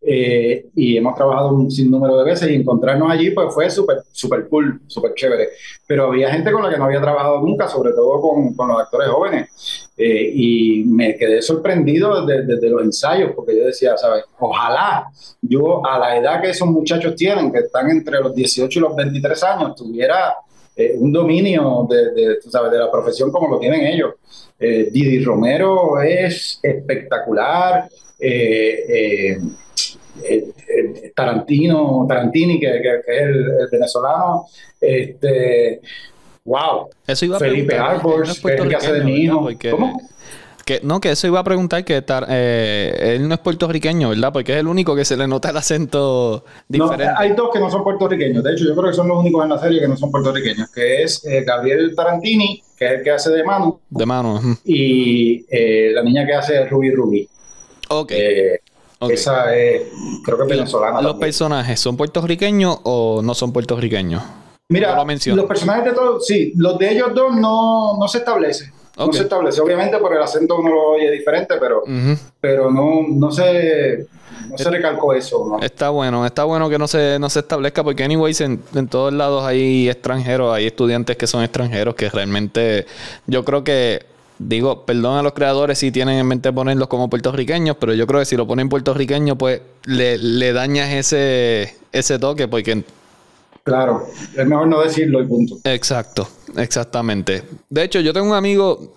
Eh, y hemos trabajado un sinnúmero de veces y encontrarnos allí pues fue súper super cool, súper chévere. Pero había gente con la que no había trabajado nunca, sobre todo con, con los actores jóvenes. Eh, y me quedé sorprendido desde, desde, los ensayos, porque yo decía, ¿sabes? Ojalá yo a la edad que esos muchachos tienen, que están entre los 18 y los 23 años, tuviera eh, un dominio de, de, ¿sabes? de la profesión como lo tienen ellos. Eh, Didi Romero es espectacular. Eh, Tarantino, Tarantini, que, es el, venezolano. Este, wow. Eso iba a Felipe Arbors, que es el que hace de mi hijo. ¿Cómo? Que, no, que eso iba a preguntar que eh, él no es puertorriqueño, ¿verdad? Porque es el único que se le nota el acento diferente. hay dos que no son puertorriqueños. De hecho, yo creo que son los únicos en la serie que no son puertorriqueños, que es eh, Gabriel Tarantini, que es el que hace de mano. De mano. Y eh, la niña que hace Ruby Ruby. Ok. Esa es, creo que es venezolana. ¿Los personajes son puertorriqueños o no son puertorriqueños? Mira, los personajes de todos, sí, los de ellos dos no, no se establecen. No se establece, obviamente por el acento uno lo oye diferente, pero, pero no, no se no se recalcó eso. Está bueno, está bueno que no se, no se establezca porque anyways en, en, todos lados hay extranjeros, hay estudiantes que son extranjeros que realmente yo creo que digo, perdón a los creadores si tienen en mente ponerlos como puertorriqueños, pero yo creo que si lo ponen puertorriqueño pues le, le dañas ese, ese toque porque Claro, es mejor no decirlo y punto. Exacto, exactamente. De hecho, yo tengo un amigo,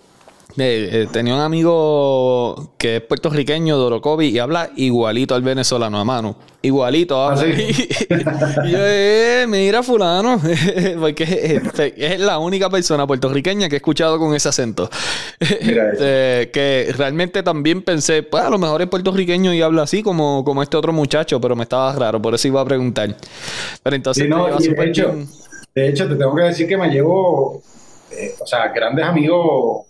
eh, eh, tenía un amigo que es puertorriqueño, Dorocovi, y habla igualito al venezolano, a mano. Igualito habla. ¿Ah, y yo, eh, mira, fulano, porque es, la única persona puertorriqueña que he escuchado con ese acento. Este, que realmente también pensé, pues a lo mejor es puertorriqueño y habla así como, como este otro muchacho, pero me estaba raro, por eso iba a preguntar. Pero entonces... de, hecho, de hecho, te tengo que decir que me llevo, eh, o sea, grandes amigos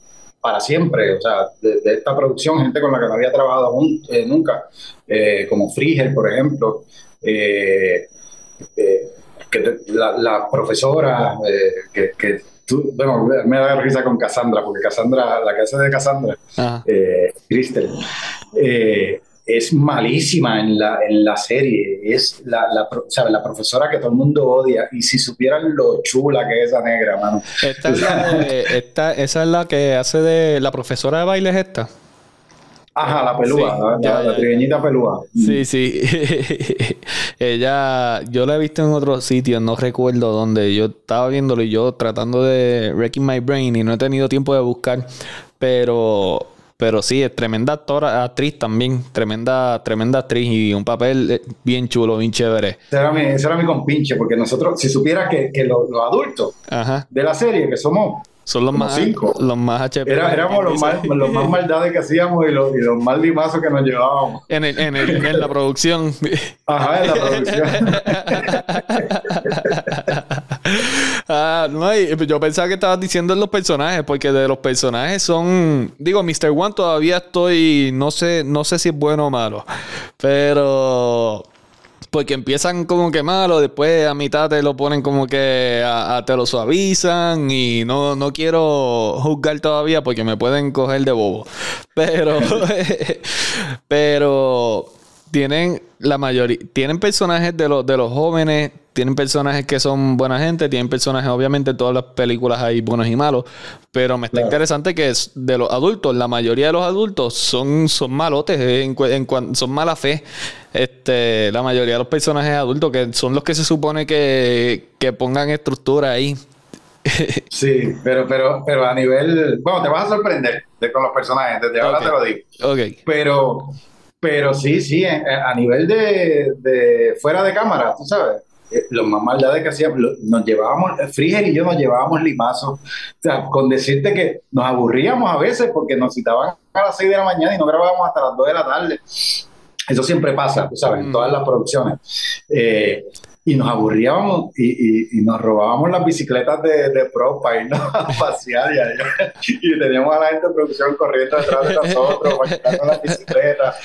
para siempre, o sea, de, esta producción, gente con la que no había trabajado eh, nunca, eh, como Frigel, por ejemplo, eh, que la, profesora, que, que tú, bueno, me da risa con Cassandra, porque Cassandra, la que hace de Cassandra, Cristel, es malísima en la, en la serie. Es la, la, la profesora que todo el mundo odia. Y si supieran lo chula que es esa negra, mano. Esta es la esta, esa es la que hace de. La profesora de baile es esta. Ajá, la pelúa, la, trigueñita pelúa. Sí, sí. Ella, yo la he visto en otros sitios, no recuerdo dónde. Yo estaba viéndolo y yo tratando de wrecking my brain y no he tenido tiempo de buscar. Pero pero sí, es tremenda actora, actriz también. Tremenda, tremenda actriz y un papel eh, bien chulo, bien chévere. Ese era mi, ese era mi compinche, porque nosotros, si supieras que, que los, adultos de la serie, que somos Son los más, cinco. los más HP. Era, éramos los más, los más maldades que hacíamos y los, y los más limazos que nos llevábamos. En, el, en, el, en la producción. Ajá, en la producción. ah, no, yo pensaba que estabas diciendo en los personajes, porque de los personajes son. Digo, Mr. One todavía estoy. No sé, no sé si es bueno o malo. Pero porque empiezan como que malo, después a mitad te lo ponen como que a, te lo suavizan y no, no quiero juzgar todavía porque me pueden coger de bobo. Pero, pero tienen la mayoría, tienen personajes de los, de los jóvenes, tienen personajes que son buena gente, tienen personajes, obviamente, en todas las películas hay buenos y malos, pero me está interesante que es de los adultos, la mayoría de los adultos son, son malotes, en, son mala fe. Este, la mayoría de los personajes adultos, que son los que se supone que, que pongan estructura ahí. sí, pero, pero, pero a nivel, bueno, te vas a sorprender con los personajes, desde ahora te lo digo. Ok. Pero pero sí, sí, eh, eh, a nivel de, fuera de cámara, tú sabes, eh, lo más maldades que hacíamos, nos llevábamos, Friger y yo nos llevábamos limazos. O sea, con decirte que nos aburríamos a veces porque nos citaban a las 6 de la mañana y no grabábamos hasta las 2 de la tarde. Eso siempre pasa, tú sabes, en todas las producciones y nos aburríamos y, y, nos robábamos las bicicletas de, de pro para irnos a pasear y, y, teníamos a la gente de producción corriendo detrás de nosotros, con las bicicletas.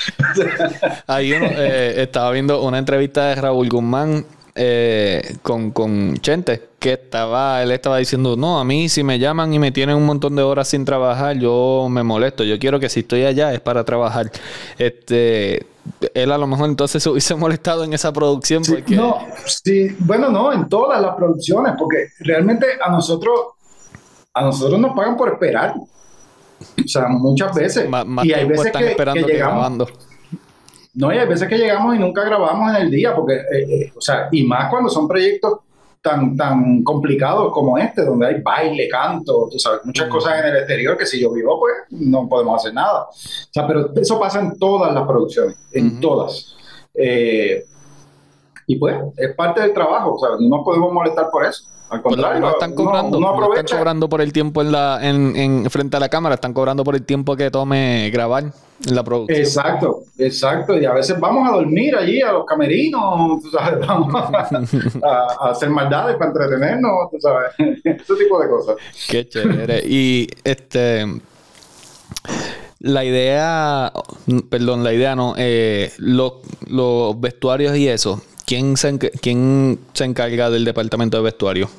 Ahí uno eh, estaba viendo una entrevista de Raúl Guzmán eh, con, con Chente, que estaba, él estaba diciendo, no, a mí si me llaman y me tienen un montón de horas sin trabajar, yo me molesto, yo quiero que si estoy allá es para trabajar. Este, él a lo mejor entonces se hubiese molestado en esa producción. Porque... no, sí, bueno, no, en todas las producciones, porque realmente a nosotros, a nosotros nos pagan por esperar. O sea, muchas veces. y hay veces que, esperando que llegamos. No, y hay veces que llegamos y nunca grabamos en el día, porque, eh, eh, o sea, y más cuando son proyectos tan, tan complicados como este, donde hay baile, canto, tú sabes, muchas cosas en el exterior que si yo vivo, pues no podemos hacer nada. O sea, pero eso pasa en todas las producciones, en todas. Eh, y pues, es parte del trabajo, o sea, no podemos molestar por eso. Al contrario, no están cobrando, no están cobrando por el tiempo en la, en, en, frente a la cámara, están cobrando por el tiempo que tome grabar en la producción. Exacto, exacto. Y a veces vamos a dormir allí a los camerinos, tú sabes, vamos a, hacer maldades para entretenernos, tú sabes, ese tipo de cosas. Qué chévere. y este la idea, perdón, la idea no, eh, los, los vestuarios y eso, ¿quién se, ¿quién se encarga del departamento de vestuario?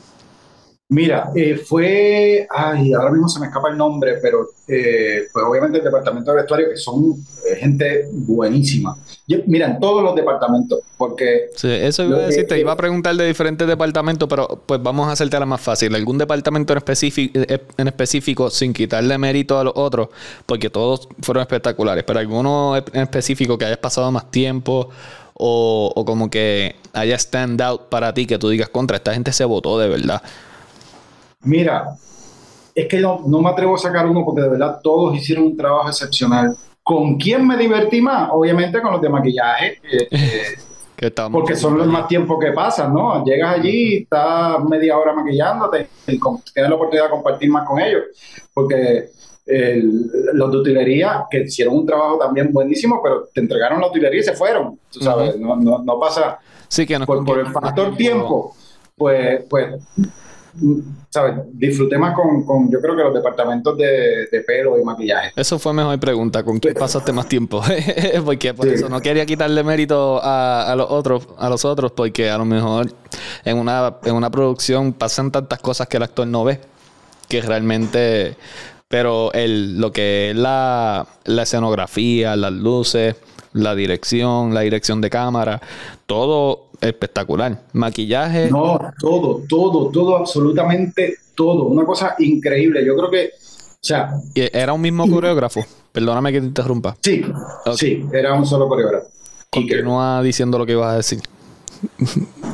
Mira, eh, fue, ay, ahora mismo se me escapa el nombre, pero eh, pues obviamente el departamento de vestuario, que son eh, gente buenísima. mira, en todos los departamentos, porque... Sí, eso iba a decir, te iba a preguntar de diferentes departamentos, pero pues vamos a hacerte la más fácil. ¿Algún departamento en específico, en específico sin quitarle mérito a los otros? Porque todos fueron espectaculares, pero alguno en específico que hayas pasado más tiempo o, o como que haya stand out para ti, que tú digas contra, esta gente se votó de verdad. Mira, es que no, no me atrevo a sacar uno porque de verdad todos hicieron un trabajo excepcional. ¿Con quién me divertí más? Obviamente con los de maquillaje. Eh, eh, porque son los más tiempos que pasan, ¿no? Llegas allí, estás media hora maquillándote y tienes la oportunidad de compartir más con ellos. Porque los de utilería, que hicieron un trabajo también buenísimo, pero te entregaron la utilería y se fueron. Tú sabes, no, no, no, pasa. Sí, que por, por el factor tiempo, pues, pues ¿sabes? Disfruté más con, con, yo creo que los departamentos de, de, pelo y maquillaje. Eso fue mejor pregunta, ¿con quién pasaste más tiempo? porque por eso no quería quitarle mérito a, a, los otros, a los otros, porque a lo mejor en una, en una producción pasan tantas cosas que el actor no ve, que realmente... Pero el, lo que es la, la escenografía, las luces, la dirección, la dirección de cámara, todo espectacular. Maquillaje. No, todo, todo, todo, absolutamente todo. Una cosa increíble. Yo creo que, o sea. ¿Era un mismo coreógrafo? Perdóname que te interrumpa. Sí, sí, era un solo coreógrafo. Continúa diciendo lo que ibas a decir.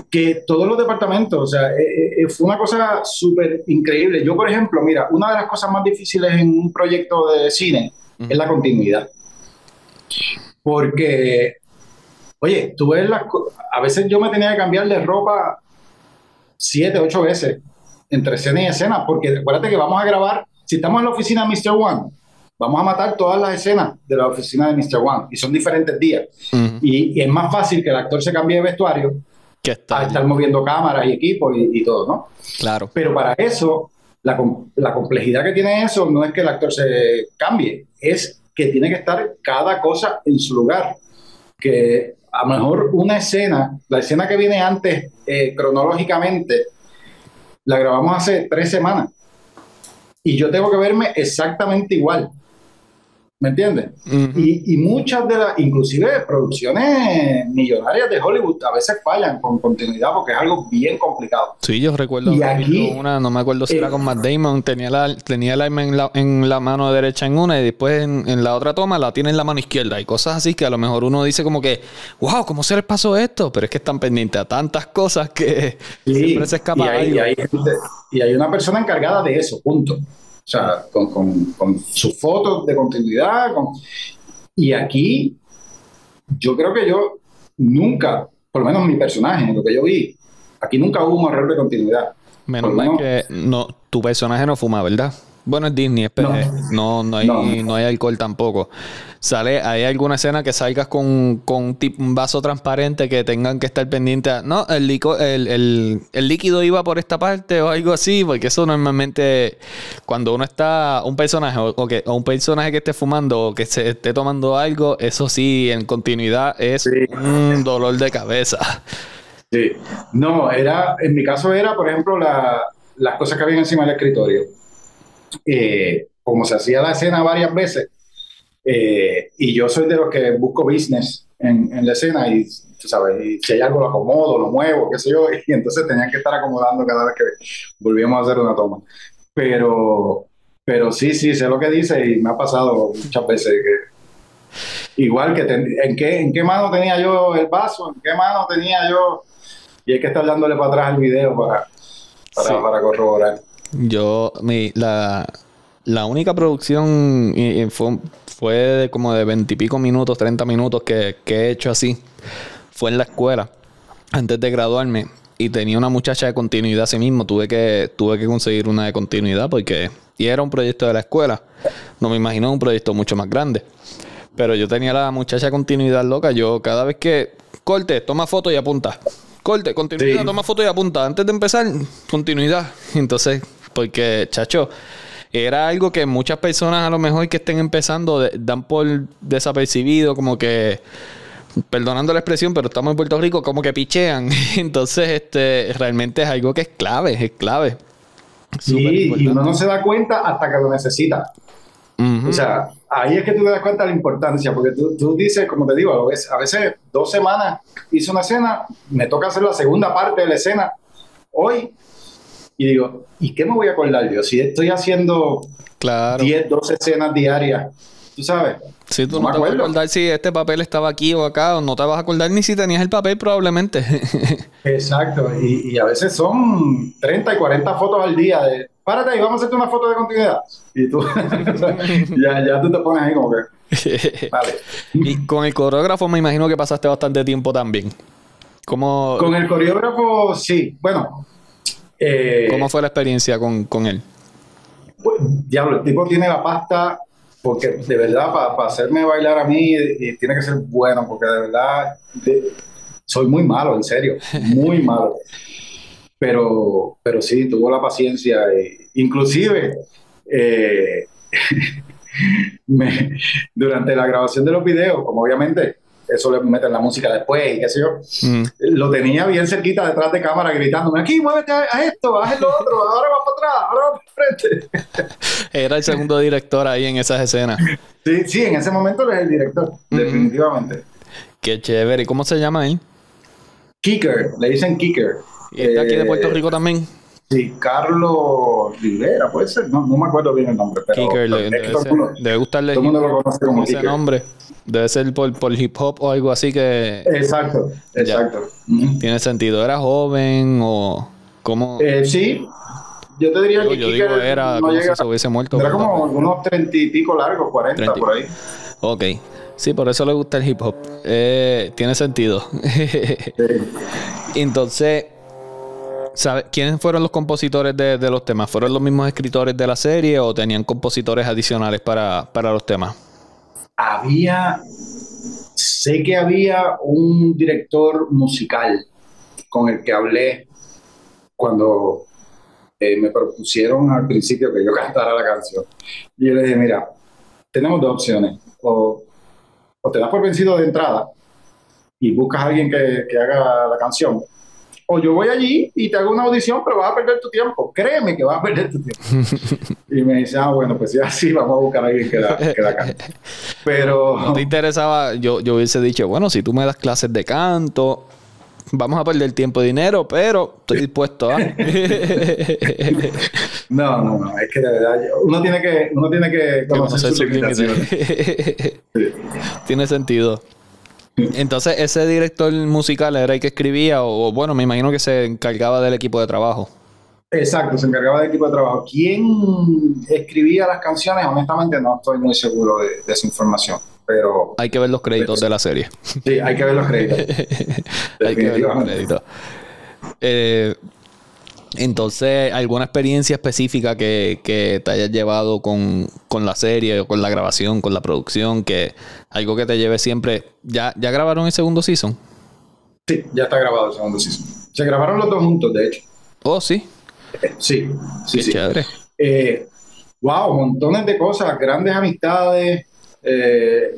Que todos los departamentos, o sea, eh, eh, eh, fue una cosa súper increíble. Yo, por ejemplo, mira, una de las cosas más difíciles en un proyecto de cine es la continuidad. Porque Oye, tú ves las A veces yo me tenía que cambiar de ropa siete, ocho veces. entre escena y escena, porque recuérdate que vamos a grabar, si estamos en la oficina Mr. One, vamos a matar todas las escenas de la oficina de Mr. One y son diferentes días. y, es más fácil que el actor se cambie de vestuario que a estar moviendo cámaras y equipos y, todo, ¿no? Claro. Pero para eso, la, la complejidad que tiene eso no es que el actor se cambie, es que tiene que estar cada cosa en su lugar. Que a lo mejor una escena, la escena que viene antes eh, cronológicamente, la grabamos hace tres semanas. Y yo tengo que verme exactamente igual. ¿Me entiendes? y, muchas de las, inclusive producciones millonarias de Hollywood, a veces fallan con continuidad porque es algo bien complicado. Sí, yo recuerdo y aquí, una, no me acuerdo si era con Matt Damon, tenía, la, tenía el arma en la, en la mano derecha en una y después en, la otra toma la tiene en la mano izquierda y cosas así que a lo mejor uno dice como que, wow, ¿cómo se les pasó esto? Pero es que están pendientes a tantas cosas que siempre se escapa. Y hay, y hay una persona encargada de eso, punto. O sea, con, con, con sus fotos de continuidad. Con... Y aquí, yo creo que yo nunca, por lo menos mi personaje, lo que yo vi, aquí nunca hubo un error de continuidad. Menos mal que no, tu personaje no fuma, ¿verdad? Bueno, es Disney, pero no, no, hay, no. hay alcohol tampoco. Sale, ¿hay alguna escena que salgas con, un, un, vaso transparente que tengan que estar pendientes? No, el, el, el, líquido iba por esta parte o algo así, porque eso normalmente, cuando uno está, un personaje o, que, un personaje que esté fumando o que se esté tomando algo, eso sí, en continuidad es un dolor de cabeza. Sí, no, era, en mi caso era, por ejemplo, la, las cosas que había encima del escritorio eh, como se hacía la escena varias veces, eh, y yo soy de los que busco business en, en la escena y, tú sabes, si hay algo lo acomodo, lo muevo, qué sé yo, y entonces tenía que estar acomodando cada vez que volvíamos a hacer una toma. Pero, pero sí, sí, sé lo que dice y me ha pasado muchas veces que igual que en, qué, en qué mano tenía yo el vaso, en qué mano tenía yo, y hay que estar dándole para atrás el video para, para, para corroborar. Yo, mi, la, la única producción fue, fue como de veintipico minutos, 30 minutos que, he hecho así. Fue en la escuela, antes de graduarme. Y tenía una muchacha de continuidad así mismo. Tuve que, tuve que conseguir una de continuidad porque... Y era un proyecto de la escuela. No me imagino un proyecto mucho más grande. Pero yo tenía la muchacha de continuidad loca. Yo cada vez que corte, toma foto y apunta. Corte, continuidad, toma foto y apunta. Antes de empezar, continuidad. Entonces porque, chacho, era algo que muchas personas a lo mejor que estén empezando dan por desapercibido, como que, perdonando la expresión, pero estamos en Puerto Rico, como que pichean. Entonces, este, realmente es algo que es clave, es clave. Sí, y uno no se da cuenta hasta que lo necesita. O sea, ahí es que tú te das cuenta de la importancia, porque tú, tú dices, como te digo, a veces, a veces dos semanas hice una escena, me toca hacer la segunda parte de la escena hoy y digo, ¿y qué me voy a acordar yo? Si estoy haciendo claro. 10, 12 escenas diarias, tú sabes. Sí, tú no, te vas a acordar si este papel estaba aquí o acá, o no te vas a acordar ni si tenías el papel probablemente. Exacto, y, y, a veces son 30 y 40 fotos al día de, párate ahí, vamos a hacerte una foto de continuidad. Y tú, ya, ya tú te pones ahí como que... vale. Y con el coreógrafo me imagino que pasaste bastante tiempo también. ¿Cómo... Con el coreógrafo, sí. Bueno, eh, ¿Cómo fue la experiencia con, con él? Pues, diablo, el tipo tiene la pasta, porque de verdad, para hacerme bailar a mí, tiene que ser bueno, porque de verdad soy muy malo, en serio, muy malo. Pero, pero sí, tuvo la paciencia. inclusive, eh, durante la grabación de los videos, como obviamente eso le meten la música después y qué sé yo. Mm. Lo tenía bien cerquita detrás de cámara gritándome, aquí, muévete a esto, haz lo otro, ahora va para atrás, ahora va para frente. Era el segundo director ahí en esas escenas. Sí, sí, en ese momento es el director, definitivamente. Qué chévere. ¿Y cómo se llama él? Kicker, le dicen Kicker. ¿Y está aquí de Puerto eh, Rico también? Sí, Carlos Rivera, puede ser, no, no me acuerdo bien el nombre. Pero Kicker, debe, gustarle todo el mundo lo conoce como ese nombre. Debe ser por, hip hop o algo así que. Exacto, exacto. Tiene sentido. ¿Era joven o cómo? Eh, sí. Yo te diría que yo digo era como si se hubiese muerto. Era como unos treinta y pico largos, cuarenta por ahí. Ok. Sí, por eso le gusta el hip hop. Eh, tiene sentido. Entonces, ¿Sabe, ¿Quiénes fueron los compositores de, de, los temas? ¿Fueron los mismos escritores de la serie o tenían compositores adicionales para, para los temas? Había, sé que había un director musical con el que hablé cuando eh, me propusieron al principio que yo cantara la canción. Y yo le dije, mira, tenemos dos opciones. O, o te das por vencido de entrada y buscas a alguien que, que haga la canción, o yo voy allí y te hago una audición, pero vas a perder tu tiempo. Créeme que vas a perder tu tiempo. y me dice, ah, bueno, pues ya sí, vamos a buscar a alguien que la, que la cante. Pero... ¿No te interesaba? Yo, yo hubiese dicho, bueno, si tú me das clases de canto, vamos a perder tiempo y dinero, pero estoy dispuesto a... no, no, no, es que de verdad, uno tiene que, uno tiene que conocer, sus limitaciones. sí. Tiene sentido. Entonces, ese director musical era el que escribía, o bueno, me imagino que se encargaba del equipo de trabajo. Exacto, se encargaba del equipo de trabajo. ¿Quién escribía las canciones? Honestamente, no estoy muy seguro de, de esa información. Pero, hay que ver los créditos de la serie. Sí, hay que ver los créditos. hay que ver los créditos. Eh, entonces, ¿alguna experiencia específica que, que te hayas llevado con, con, la serie o con la grabación, con la producción? que Algo que te lleve siempre. ¿Ya, ¿Ya grabaron el segundo season? Sí, ya está grabado el segundo season. Se grabaron los dos juntos, de hecho. Oh, sí. Eh, sí, sí, Qué sí. Chévere. Eh, wow, montones de cosas, grandes amistades. Eh,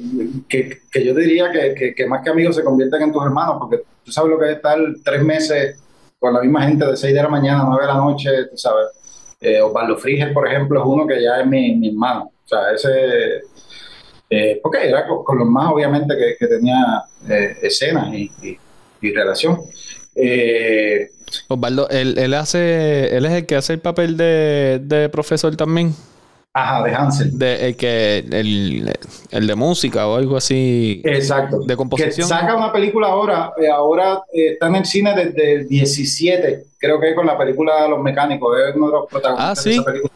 que, que, yo diría que, que, que más que amigos se convierten en tus hermanos, porque tú sabes lo que es estar tres meses con la misma gente de 6 de la mañana a 9 de la noche, tú sabes. Eh, Osvaldo Friger, por ejemplo, es uno que ya es mi, mi hermano. O sea, ese. Eh, porque era con, los más, obviamente, que, que tenía eh, escenas y, y, y relación. Osvaldo, él, él, hace, él es el que hace el papel de, de profesor también. Ajá, de Hansel. De, el, que, el, el, de música o algo así. Exacto. De composición. Que saca una película ahora, eh, ahora eh, está en el cine desde el 17, creo que es con la película Los Mecánicos, es uno de los protagonistas ah, ¿sí? de esa película.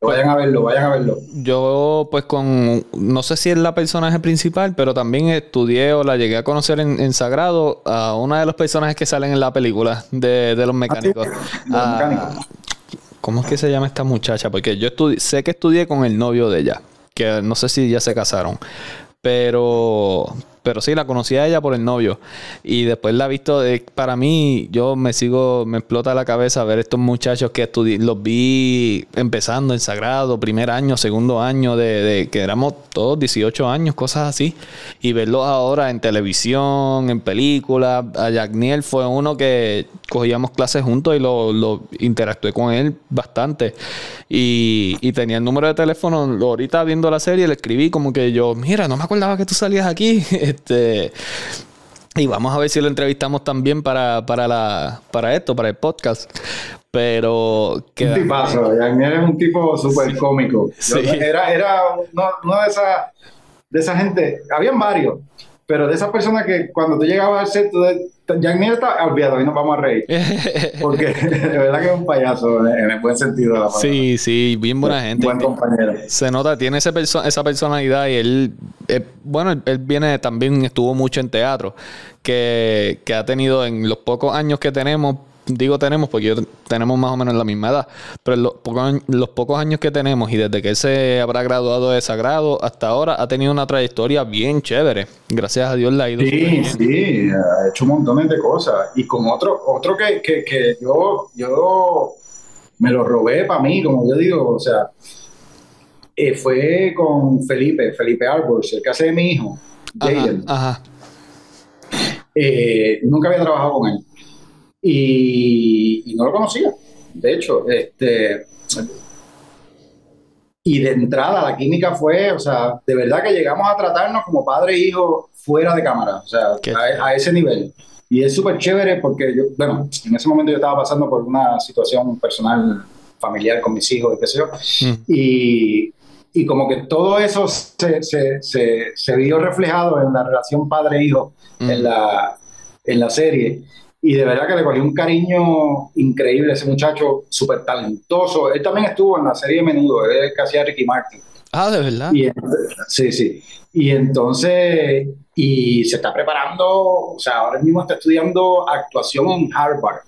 Vayan a verlo, vayan a verlo. Yo, pues, con. No sé si es la personaje principal, pero también estudié o la llegué a conocer en, en Sagrado a una de los personajes que salen en la película de, de los mecánicos. ¿Ah, sí? Los ah, mecánicos. ¿Cómo es que se llama esta muchacha? Porque yo sé que estudié con el novio de ella, que no sé si ya se casaron, pero pero sí la conocí a ella por el novio. Y después la he visto de, para mí yo me sigo me explota la cabeza ver estos muchachos que estudié los vi empezando en sagrado primer año segundo año de, de que éramos todos 18 años cosas así. Y verlos ahora en televisión en películas a Jack Niel fue uno que cogíamos clases juntos y lo, lo interactué con él bastante. Y, y, tenía el número de teléfono ahorita viendo la serie le escribí como que yo mira no me acordaba que tú salías aquí este y vamos a ver si lo entrevistamos también para, para, la, para esto, para el podcast. Pero. Queda... Un tipazo, es un tipo súper sí. cómico. Sí. Era, era uno, uno de esas de esa gente, habían varios, pero de esas personas que cuando tú llegabas al set, tú Jack está olvidado y nos vamos a reír. Porque de verdad que es un payaso en el buen sentido de la palabra. Sí, sí, bien buena gente. Buen compañero. Se nota, tiene ese perso esa personalidad y él, eh, bueno, él, él, viene también, estuvo mucho en teatro, que, que ha tenido en los pocos años que tenemos, digo tenemos porque yo, tenemos más o menos la misma edad, pero en los, pocos, los pocos años que tenemos y desde que él se habrá graduado de Sagrado hasta ahora ha tenido una trayectoria bien chévere. Gracias a Dios la ha ido. Sí, sí, ha hecho montones de cosas. Y con otro, otro que, que, que yo, yo me lo robé para mí, como yo digo, o sea, eh, fue con Felipe, Felipe Arbors, el que hace de mi hijo, Jaden. Ajá, ajá. Eh, nunca había trabajado con él y, y, no lo conocía. De hecho, este, y de entrada la química fue, o sea, de verdad que llegamos a tratarnos como padre e hijo fuera de cámara, o sea, a, a, ese nivel. Y es súper chévere porque yo, bueno, en ese momento yo estaba pasando por una situación personal, familiar con mis hijos y qué sé yo, mm. y, y como que todo eso se, se, se, se vio reflejado en la relación padre-hijo mm. en, la, en la serie. Y de verdad que le cogí un cariño increíble a ese muchacho, súper talentoso. Él también estuvo en la serie de Menudo, él que hacía Ricky Martin. Ah, de verdad. Y, sí, sí. Y entonces, y se está preparando, o sea, ahora mismo está estudiando actuación en Harvard,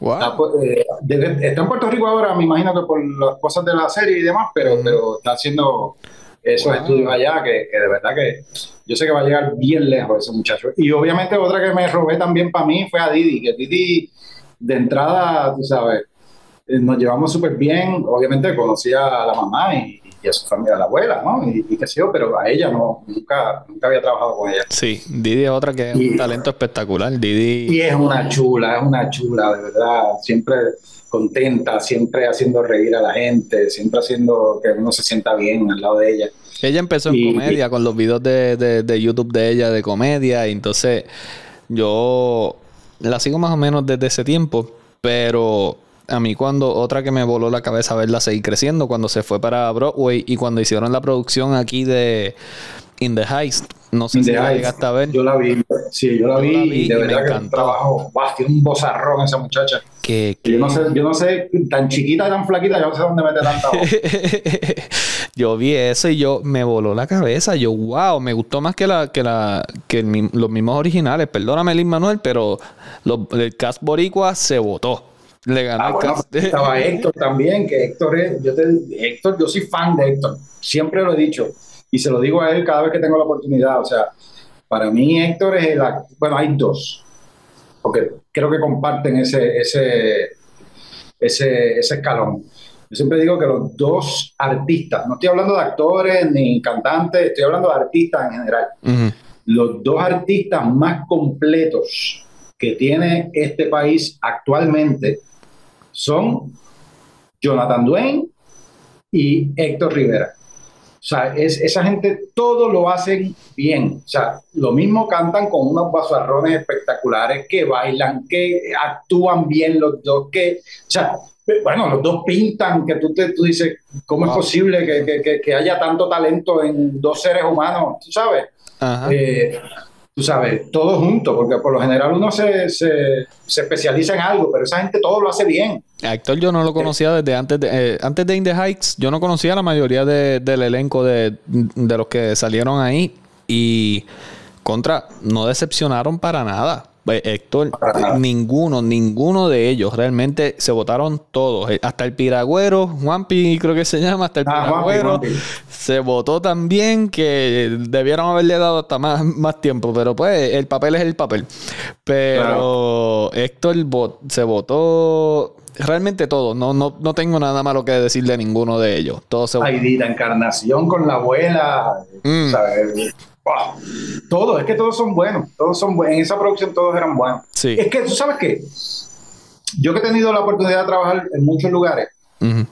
Está, eh, está, en Puerto Rico ahora, me imagino que por las cosas de la serie y demás, pero, pero está haciendo esos estudios allá que, que, de verdad que yo sé que va a llegar bien lejos ese muchacho. Y obviamente otra que me robé también para mí fue a Didi, que Didi de entrada, tú sabes, eh, nos llevamos súper bien. Obviamente conocía a la mamá y, y, a su familia, a la abuela, ¿no? Y, y qué sé yo, pero a ella no, nunca, nunca había trabajado con ella. Sí, Didi es otra que es un talento espectacular. Didi. Y es una chula, es una chula, de verdad. Siempre contenta, siempre haciendo reír a la gente, siempre haciendo que uno se sienta bien al lado de ella. Ella empezó en comedia con los videos de, de, de, YouTube de ella de comedia, y entonces yo la sigo más o menos desde ese tiempo, pero a mí cuando otra que me voló la cabeza verla seguir creciendo cuando se fue para Broadway y cuando hicieron la producción aquí de In the Heist. No sé si la llegaste a ver. Yo la vi, sí, yo la, vi, y de verdad que un trabajo, tiene un bozarrón esa muchacha. Que, Yo, no sé, yo no sé, tan chiquita y tan flaquita, yo no sé dónde mete tanta voz. yo vi eso y yo me voló la cabeza. Yo, wow, me gustó más que la que la que el, los mismos originales. Perdóname, Lin Manuel, pero el cast boricua se votó. Le ganó ah, el bueno, cast. Estaba Héctor también, que Héctor es, yo te, Héctor, yo soy fan de Héctor, siempre lo he dicho y se lo digo a él cada vez que tengo la oportunidad. O sea, para mí Héctor es el, bueno, hay dos, porque creo que comparten ese, ese, ese, ese escalón. Yo siempre digo que los dos artistas, no estoy hablando de actores ni cantantes, estoy hablando de artistas en general. Uh -huh. Los dos artistas más completos que tiene este país actualmente son Jonathan Duane y Héctor Rivera. O sea, es, esa gente todo lo hacen bien. O sea, lo mismo cantan con unos basarrones espectaculares, que bailan, que actúan bien los dos, que, o sea, bueno, los dos pintan, que tú, te, tú dices, ¿cómo wow. es posible que, que, que, haya tanto talento en dos seres humanos? ¿Tú sabes? Eh, tú sabes, todos juntos, porque por lo general uno se, se, se, especializa en algo, pero esa gente todo lo hace bien. Actor yo no lo conocía desde antes de, eh, antes de In the Heights, yo no conocía a la mayoría de, del elenco de, de los que salieron ahí y contra, no decepcionaron para nada. Héctor, ninguno, ninguno de ellos realmente se votaron todos. Eh, Hasta el Piragüero, Juanpi creo que se llama, hasta el ah, Piragüero Juanpi, Juanpi. se votó también que debieron haberle dado hasta más, más tiempo, pero pues el papel es el papel. Pero claro. Héctor se votó realmente todo. No, no, no tengo nada malo que decir de ninguno de ellos. Todos se Aidita Encarnación con la abuela. Mm. ¿sabes? Wow. Todo, es que todos son buenos, todos son buenos. En esa producción todos eran buenos. Sí. Es que tú sabes que yo que he tenido la oportunidad de trabajar en muchos lugares uh -huh.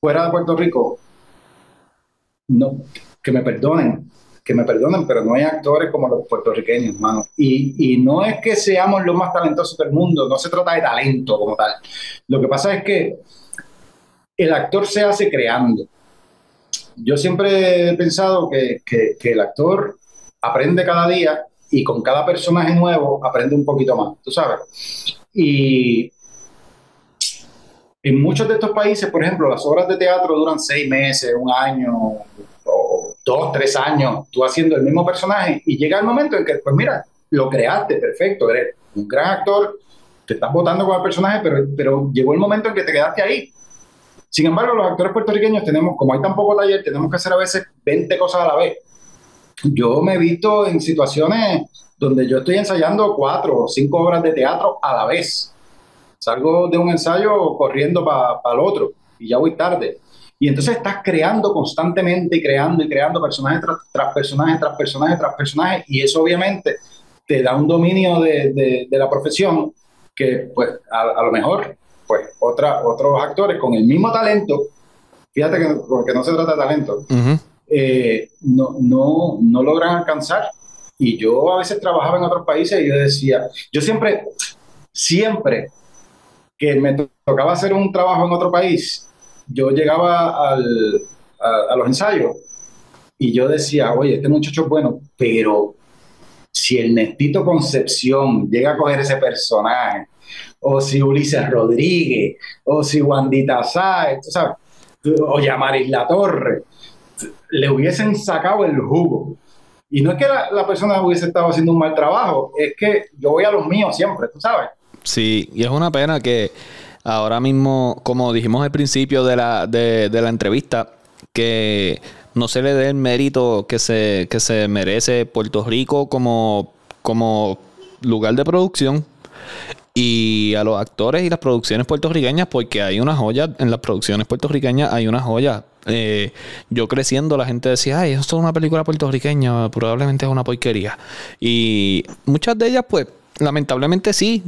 fuera de Puerto Rico, no, que me perdonen, que me perdonen, pero no hay actores como los puertorriqueños, hermano. Y, y no es que seamos los más talentosos del mundo, no se trata de talento como tal. Lo que pasa es que el actor se hace creando. Yo siempre he pensado que, que, que el actor aprende cada día y con cada personaje nuevo aprende un poquito más, tú sabes. Y en muchos de estos países, por ejemplo, las obras de teatro duran seis meses, un año, o dos, tres años, tú haciendo el mismo personaje y llega el momento en que, pues mira, lo creaste, perfecto, eres un gran actor, te estás votando con el personaje, pero, pero llegó el momento en que te quedaste ahí. Sin embargo, los actores puertorriqueños tenemos, como hay tan poco taller, tenemos que hacer a veces 20 cosas a la vez yo me he visto en situaciones donde yo estoy ensayando cuatro o cinco obras de teatro a la vez. Salgo de un ensayo corriendo para pa el otro y ya voy tarde. Y entonces estás creando constantemente y creando y creando personajes tras, tras personajes, tras personajes, tras personajes. Y eso obviamente te da un dominio de, de, de la profesión que pues a, a, lo mejor pues otra, otros actores con el mismo talento, fíjate que, porque no se trata de talento, uh -huh eh, no, no, no logran alcanzar. Y yo a veces trabajaba en otros países y yo decía, yo siempre, siempre que me tocaba hacer un trabajo en otro país, yo llegaba al, a, los ensayos y yo decía, oye, este muchacho es bueno, pero si el Nestito Concepción llega a coger ese personaje, o si Ulises Rodríguez, o si Wandita Sáez, ¿sabes? o Yamaris La Torre, le hubiesen sacado el jugo. Y no es que la, la, persona hubiese estado haciendo un mal trabajo, es que yo voy a los míos siempre, tú sabes. Sí, y es una pena que ahora mismo, como dijimos al principio de la, de, la entrevista, que no se le dé el mérito que se, que se merece Puerto Rico como, como lugar de producción y a los actores y las producciones puertorriqueñas, porque hay una joya en las producciones puertorriqueñas, hay una joya. Eh, yo creciendo, la gente decía, ay, esto es una película puertorriqueña, probablemente es una porquería. Y muchas de ellas, pues, lamentablemente sí.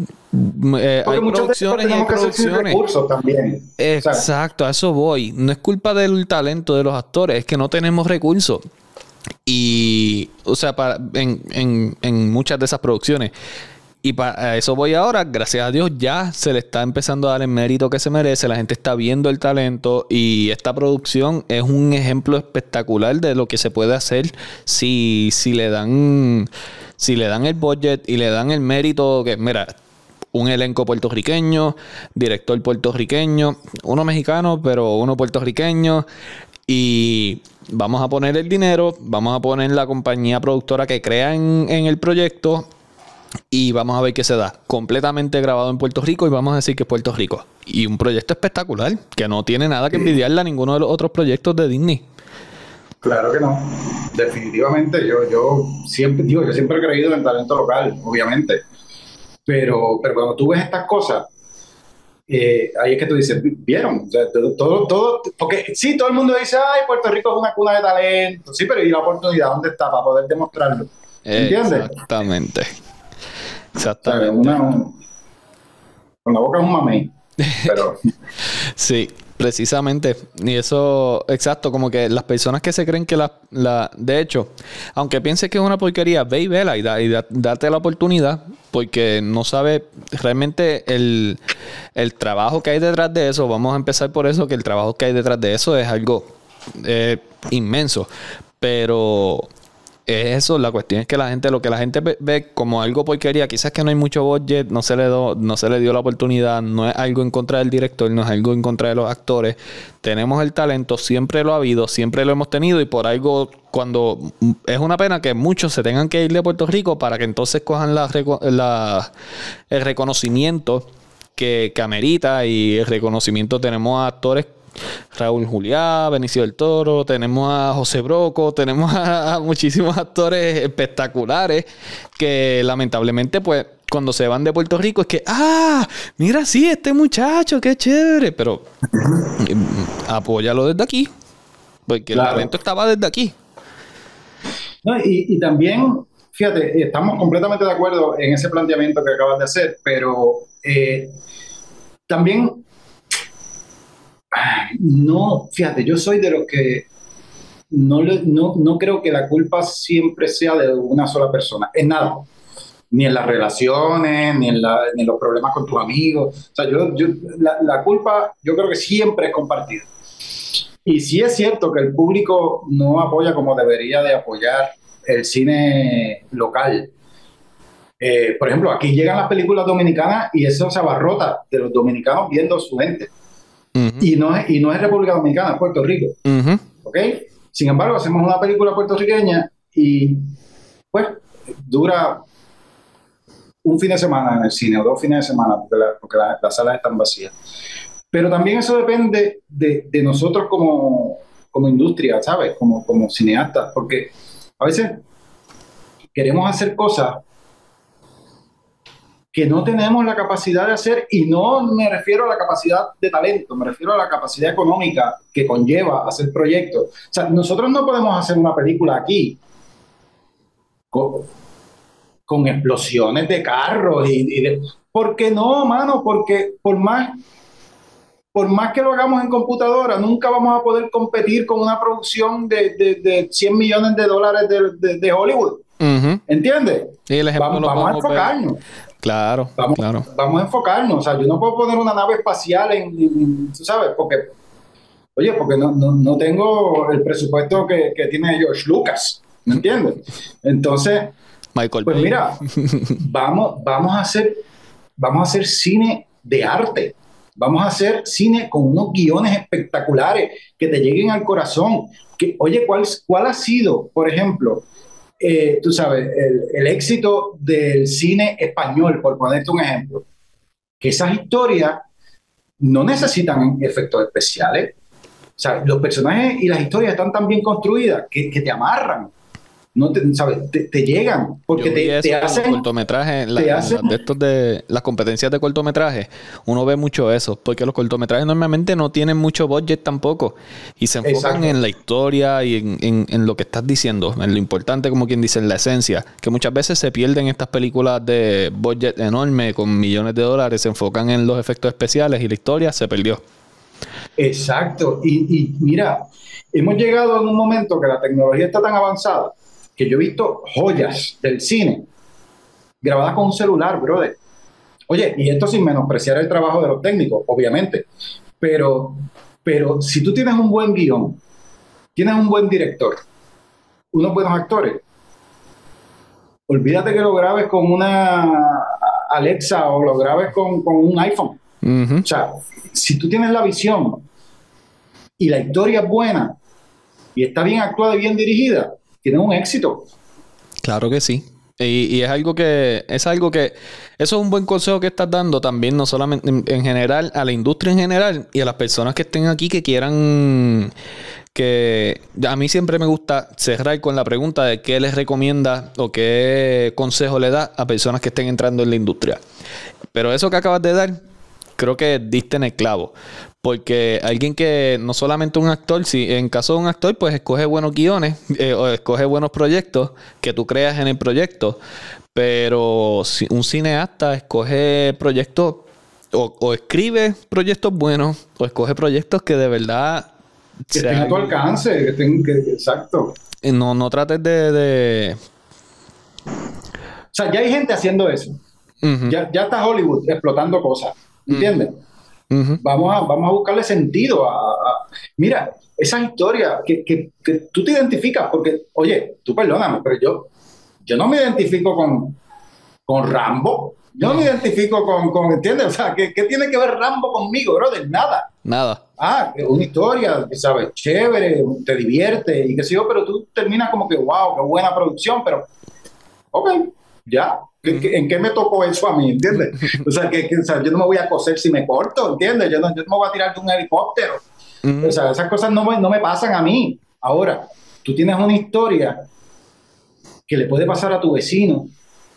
Eh, hay producciones y hay producciones. también. Exacto, a eso voy. No es culpa del talento de los actores, es que no tenemos recursos. Y, o sea, para, en, en, en muchas de esas producciones y para eso voy ahora, gracias a Dios ya se le está empezando a dar el mérito que se merece, la gente está viendo el talento y esta producción es un ejemplo espectacular de lo que se puede hacer si, si le dan si le dan el budget y le dan el mérito que mira, un elenco puertorriqueño, director puertorriqueño, uno mexicano, pero uno puertorriqueño y vamos a poner el dinero, vamos a poner la compañía productora que crea en, en el proyecto y vamos a ver qué se da. Completamente grabado en Puerto Rico y vamos a decir que es Puerto Rico. Y un proyecto espectacular, que no tiene nada que envidiarle a ninguno de los otros proyectos de Disney. Claro que no. Definitivamente, yo, yo siempre digo, yo siempre he creído en el talento local, obviamente. Pero, pero cuando tú ves estas cosas, eh, ahí es que tú dices, ¿vieron? todo, todo, porque sí, todo el mundo dice, ay, Puerto Rico es una cuna de talento. Sí, pero ¿y la oportunidad dónde está para poder demostrarlo? ¿Entiendes? Exactamente. Exactamente. con la boca es un mamey. Pero. sí, precisamente. Y eso, exacto, como que las personas que se creen que la. la de hecho, aunque pienses que es una porquería, ve y vela y, date la oportunidad, porque no sabe realmente el, el trabajo que hay detrás de eso. Vamos a empezar por eso, que el trabajo que hay detrás de eso es algo eh, inmenso. Pero es eso, la cuestión es que la gente, lo que la gente ve, como algo porquería, quizás que no hay mucho budget, no se le no se le dio la oportunidad, no es algo en contra del director, no es algo en contra de los actores. Tenemos el talento, siempre lo ha habido, siempre lo hemos tenido y por algo cuando es una pena que muchos se tengan que ir de Puerto Rico para que entonces cojan la, el reconocimiento que, que amerita y el reconocimiento tenemos a actores Raúl Juliá, Benicio del Toro, tenemos a José Broco, tenemos a, muchísimos actores espectaculares que lamentablemente pues cuando se van de Puerto Rico es que, ah, mira, sí, este muchacho, qué chévere, pero mm, apóyalo desde aquí, porque el talento estaba desde aquí. y, también, fíjate, estamos completamente de acuerdo en ese planteamiento que acabas de hacer, pero eh, también no, fíjate, yo soy de los que no, no, creo que la culpa siempre sea de una sola persona, en nada. Ni en las relaciones, ni en, los problemas con tus amigos. O sea, yo, la, culpa yo creo que siempre es compartida. Y sí es cierto que el público no apoya como debería de apoyar el cine local. Eh, por ejemplo, aquí llegan las películas dominicanas y eso se abarrota de los dominicanos viendo su gente y, no es, y no es República Dominicana, es Puerto Rico. ¿Ok? Sin embargo, hacemos una película puertorriqueña y pues dura un fin de semana en el cine o dos fines de semana porque, las salas están vacías. Pero también eso depende de, de nosotros como, como, industria, ¿sabes? Como, como cineastas, porque a veces queremos hacer cosas que no tenemos la capacidad de hacer, y no me refiero a la capacidad de talento, me refiero a la capacidad económica que conlleva hacer proyectos. O sea, nosotros no podemos hacer una película aquí con, explosiones de carros y, de... ¿Por qué no, mano? Porque por más, por más que lo hagamos en computadora, nunca vamos a poder competir con una producción de, de, 100 millones de dólares de, Hollywood. ¿Entiendes? vamos, vamos a enfocarnos. Claro, vamos, claro. Vamos a enfocarnos. O sea, yo no puedo poner una nave espacial en, tú sabes, porque, oye, porque no, no, tengo el presupuesto que, que, tiene George Lucas, ¿me entiendes? Entonces, Michael pues mira, vamos, vamos a hacer, vamos a hacer cine de arte. Vamos a hacer cine con unos guiones espectaculares que te lleguen al corazón. Que, oye, ¿cuál, ¿cuál ha sido, por ejemplo, eh, tú sabes, el, éxito del cine español, por ponerte un ejemplo. que esas historias no necesitan efectos especiales. O sea, los personajes y las historias están tan bien construidas que, que te amarran no te, ¿sabes? Te, llegan porque te, te, hacen cortometrajes de estos de las competencias de cortometraje uno ve mucho eso porque los cortometrajes normalmente no tienen mucho budget tampoco y se enfocan en la historia y en, en, lo que estás diciendo en lo importante como quien dice en la esencia que muchas veces se pierden estas películas de budget enorme con millones de dólares se enfocan en los efectos especiales y la historia se perdió. Exacto. Y, y mira hemos llegado a un momento que la tecnología está tan avanzada que yo he visto joyas del cine grabadas con un celular, brother. Oye, y esto sin menospreciar el trabajo de los técnicos, obviamente, pero, pero si tú tienes un buen guion, tienes un buen director, unos buenos actores, olvídate que lo grabes con una Alexa o lo grabes con, un iPhone. O sea, si tú tienes la visión y la historia es buena y está bien actuada y bien dirigida, tienen un éxito. Claro que sí. Y, es algo que, es algo que, eso es un buen consejo que estás dando también, no solamente en, general, a la industria en general y a las personas que estén aquí que quieran, que a mí siempre me gusta cerrar con la pregunta de qué les recomienda o qué consejo le da a personas que estén entrando en la industria. Pero eso que acabas de dar, creo que diste en el clavo. Porque alguien que no solamente un actor, si en caso de un actor, pues escoge buenos guiones eh, o escoge buenos proyectos que tú creas en el proyecto. Pero si un cineasta escoge proyectos o, escribe proyectos buenos o escoge proyectos que de verdad que tengan tu alcance, que tengan que, exacto. No, no trates de, O sea, ya hay gente haciendo eso. ya, ya está Hollywood explotando cosas. ¿Entiendes? Vamos, a, vamos a buscarle sentido a, Mira, esa historia que, que, tú te identificas, porque, oye, tú perdóname, pero yo, yo no me identifico con, con Rambo. Yo no me identifico con, con ¿entiendes? O sea, ¿qué, ¿qué, tiene que ver Rambo conmigo, brother? Nada. Nada. Ah, una historia, ¿sabes? Chévere, te divierte y qué sé yo, pero tú terminas como que, wow, qué buena producción, pero, ok, ya, ¿En qué me tocó eso a mí? ¿Entiendes? O sea, que, yo no me voy a coser si me corto, ¿entiendes? Yo no, yo no me voy a tirar de un helicóptero. O sea, esas cosas no me, no me pasan a mí. Ahora, tú tienes una historia que le puede pasar a tu vecino,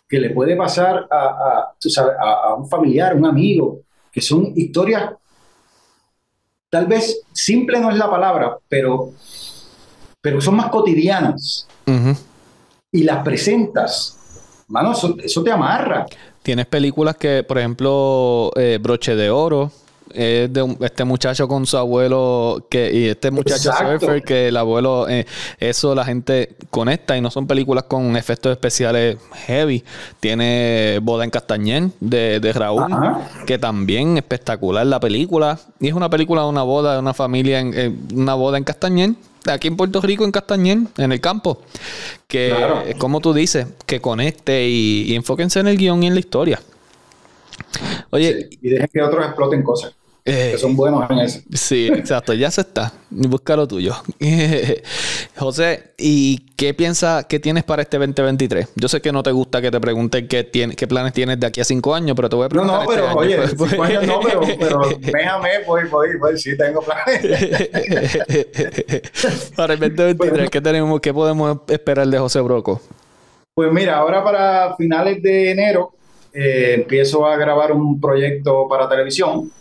que le puede pasar a, a, tú sabes, a, un familiar, un amigo, que son historias, tal vez simple no es la palabra, pero, pero son más cotidianas. Y las presentas mano, eso, te amarra. Tienes películas que, por ejemplo, eh, Broche de Oro, es de este muchacho con su abuelo que y este muchacho surfer que el abuelo eh, eso la gente conecta y no son películas con efectos especiales heavy tiene Boda en Castañer de, de Raúl que también espectacular la película y es una película de una boda de una familia en, una boda en Castañer aquí en Puerto Rico, en Castañer, en el campo. Que, es como tú dices, que conecte y, enfóquense en el guion y en la historia. Oye. y dejen que otros exploten cosas. Eh, que son buenos en eso. Sí, exacto, ya se está. Busca lo tuyo. José, ¿y qué piensas, qué tienes para este 2023? Yo sé que no te gusta que te pregunten qué, tiene, qué planes tienes de aquí a cinco años, pero te voy a preguntar. No, no, pero este oye, cinco años no, pero, pero déjame, voy, voy, voy, sí tengo planes. para el 2023, ¿qué, tenemos, ¿qué podemos esperar de José Broco? Pues mira, ahora para finales de enero eh, empiezo a grabar un proyecto para televisión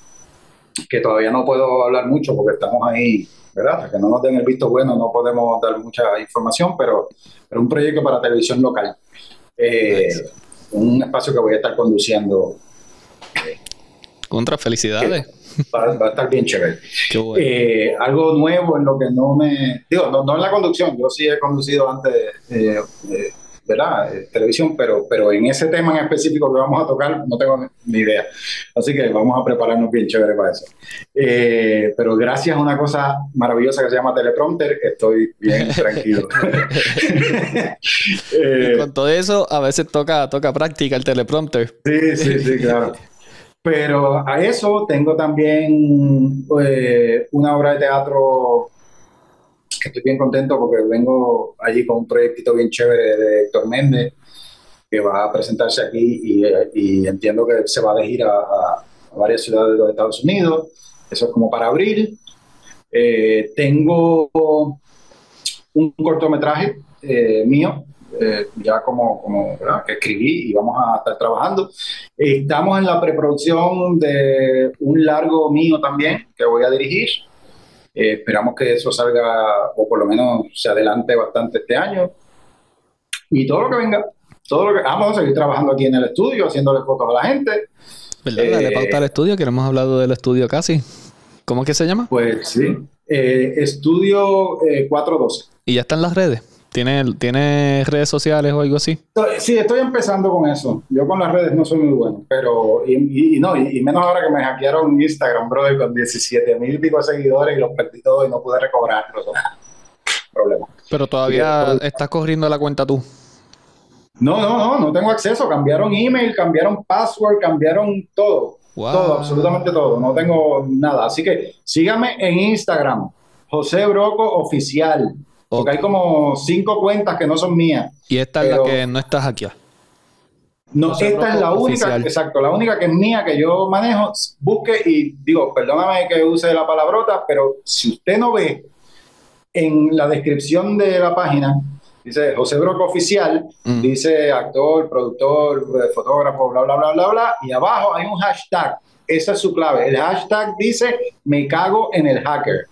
que todavía no puedo hablar mucho porque estamos ahí, ¿verdad? Hasta que no nos den el visto bueno no podemos dar mucha información, pero, pero un proyecto para televisión local. Eh, un espacio que voy a estar conduciendo. Contra felicidades. Va, a estar bien chévere. Eh, algo nuevo en lo que no me. Digo, no, no en la conducción, yo sí he conducido antes eh, ¿verdad? Eh, televisión, pero, pero en ese tema en específico que vamos a tocar no tengo ni idea. Así que vamos a prepararnos bien chévere para eso. Eh, pero gracias a una cosa maravillosa que se llama teleprompter, estoy bien tranquilo. Eh, con todo eso, a veces toca, toca práctica el teleprompter. Sí, sí, sí, claro. Pero a eso tengo también una obra de teatro estoy bien contento porque vengo allí con un proyectito bien chévere de Héctor Méndez que va a presentarse aquí y, entiendo que se va a elegir a, a varias ciudades de los Estados Unidos. Eso es como para abril. Eh, tengo un cortometraje eh, mío, eh, ya como, como que escribí y vamos a estar trabajando. Estamos en la preproducción de un largo mío también que voy a dirigir. Esperamos que eso salga, o por lo menos se adelante bastante este año. Y todo lo que venga, todo lo que vamos a seguir trabajando aquí en el estudio, haciéndole fotos a la gente. ¿Verdad? Dale pauta al estudio, que no hemos hablado del estudio casi. ¿Cómo es que se llama? Pues sí, eh, Estudio 412. Eh, ¿Y ya están las redes? ¿Tiene, ¿Tiene redes sociales o algo así? Sí, estoy empezando con eso. Yo con las redes no soy muy bueno, pero, y, no, y, menos ahora que me hackearon Instagram, brother, con 17 mil y pico seguidores y los perdí todos y no pude recobrarlos. Problema. Pero todavía estás corriendo la cuenta tú. No, no, no, no tengo acceso. Cambiaron email, cambiaron password, cambiaron todo. Todo, absolutamente todo. No tengo nada. Así que síganme en Instagram, José Broco Oficial. Porque hay como cinco cuentas que no son mías. Y esta es la que no está aquí. No, esta es la única, exacto, la única que es mía que yo manejo. Busque y digo, perdóname que use la palabrota, pero si usted no ve en la descripción de la página, dice José Broco Oficial, mm. dice actor, productor, eh, fotógrafo, bla, bla, bla, bla, bla, y abajo hay un hashtag. Esa es su clave. El hashtag dice me cago en el hacker.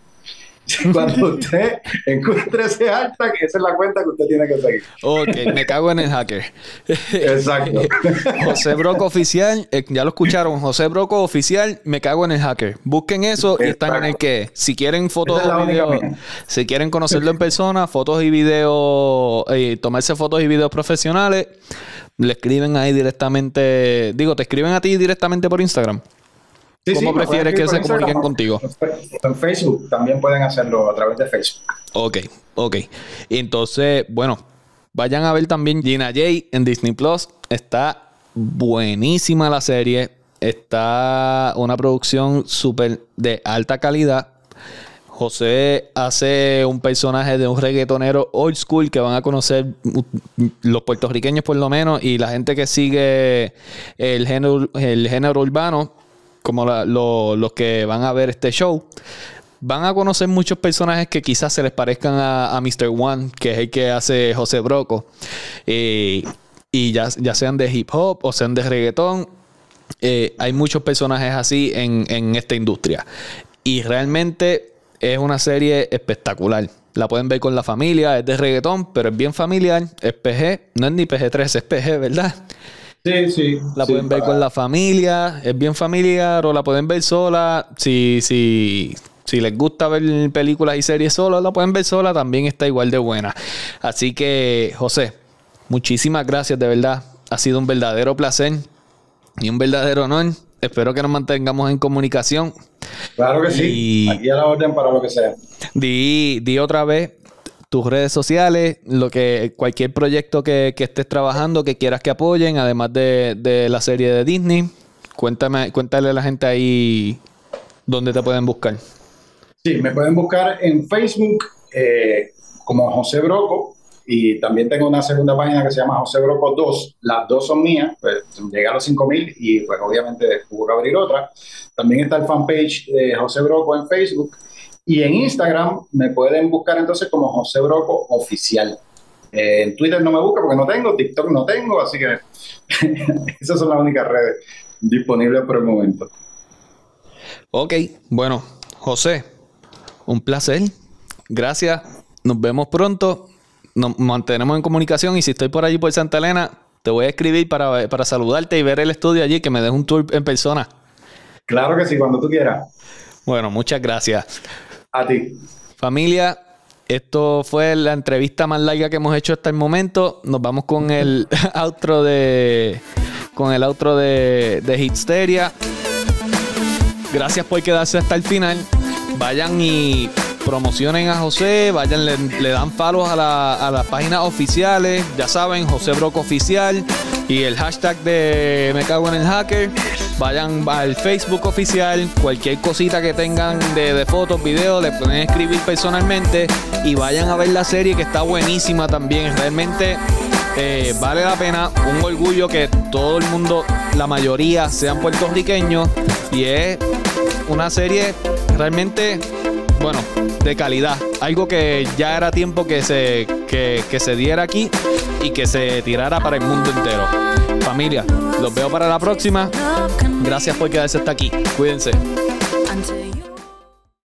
Cuando usted encuentre ese hashtag, esa es la cuenta que usted tiene que seguir. Ok, me cago en el hacker. Exacto. José Broco Oficial, eh, ya lo escucharon, José Broco Oficial, me cago en el hacker. Busquen eso y están en el que. Si quieren fotos o videos, si quieren conocerlo en persona, fotos y videos, eh, tomarse fotos y videos profesionales, le escriben ahí directamente. Digo, te escriben a ti directamente por Instagram. ¿Cómo prefieres que se comuniquen contigo? En Facebook también pueden hacerlo a través de Facebook. Ok, ok. Entonces, bueno, vayan a ver también Gina J en Disney Plus. Está buenísima la serie. Está una producción súper de alta calidad. José hace un personaje de un reggaetonero old school que van a conocer los puertorriqueños por lo menos y la gente que sigue el género, el género urbano como los que van a ver este show, van a conocer muchos personajes que quizás se les parezcan a, Mr. One, que es el que hace José Broco. Eh, y ya, ya sean de hip hop o sean de reggaetón. Eh, hay muchos personajes así en, en esta industria. Y realmente es una serie espectacular. La pueden ver con la familia, es de reggaetón, pero es bien familiar, es PG, no es ni PG-13, es PG, ¿verdad? Sí, sí. La pueden ver con la familia, es bien familiar, o la pueden ver sola. Si, si, si les gusta ver películas y series sola, la pueden ver sola, también está igual de buena. Así que, José, muchísimas gracias, de verdad. Ha sido un verdadero placer y un verdadero honor. Espero que nos mantengamos en comunicación. Claro que sí. Aquí a la orden para lo que sea. Di, di otra vez tus redes sociales, lo que cualquier proyecto que, estés trabajando, que quieras que apoyen, además de, la serie de Disney. Cuéntame, cuéntale a la gente ahí dónde te pueden buscar. Sí, me pueden buscar en Facebook eh, como José Broco y también tengo una segunda página que se llama José Broco 2. Las dos son mías, pues llegué a los 5000 y pues obviamente pude abrir otra. También está el fanpage de José Broco en Facebook y en Instagram me pueden buscar entonces como José Broco Oficial. Eh, en Twitter no me busca porque no tengo, TikTok no tengo, así que esas son las únicas redes disponibles por el momento. Ok, bueno, José, un placer. Gracias. Nos vemos pronto. Nos mantenemos en comunicación y si estoy por allí por Santa Elena, te voy a escribir para, para saludarte y ver el estudio allí, que me des un tour en persona. Claro que sí, cuando tú quieras. Bueno, muchas gracias. A ti. Familia, esto fue la entrevista más larga que hemos hecho hasta el momento. Nos vamos con el outro de. Con el outro de, de. Gracias por quedarse hasta el final. Vayan y promocionen a José, vayan, le, dan palos a, la, a las páginas oficiales, ya saben, José Broco Oficial y el hashtag de Me Cago en el Hacker. Vayan al Facebook oficial, cualquier cosita que tengan de, fotos, videos, le pueden escribir personalmente y vayan a ver la serie que está buenísima también. Realmente eh, vale la pena, un orgullo que todo el mundo, la mayoría sean puertorriqueños Y es una serie realmente, bueno, de calidad. Algo que ya era tiempo que se, que, que se diera aquí y que se tirara para el mundo entero. Familia, los veo para la próxima. Gracias por quedarse hasta aquí. Cuídense.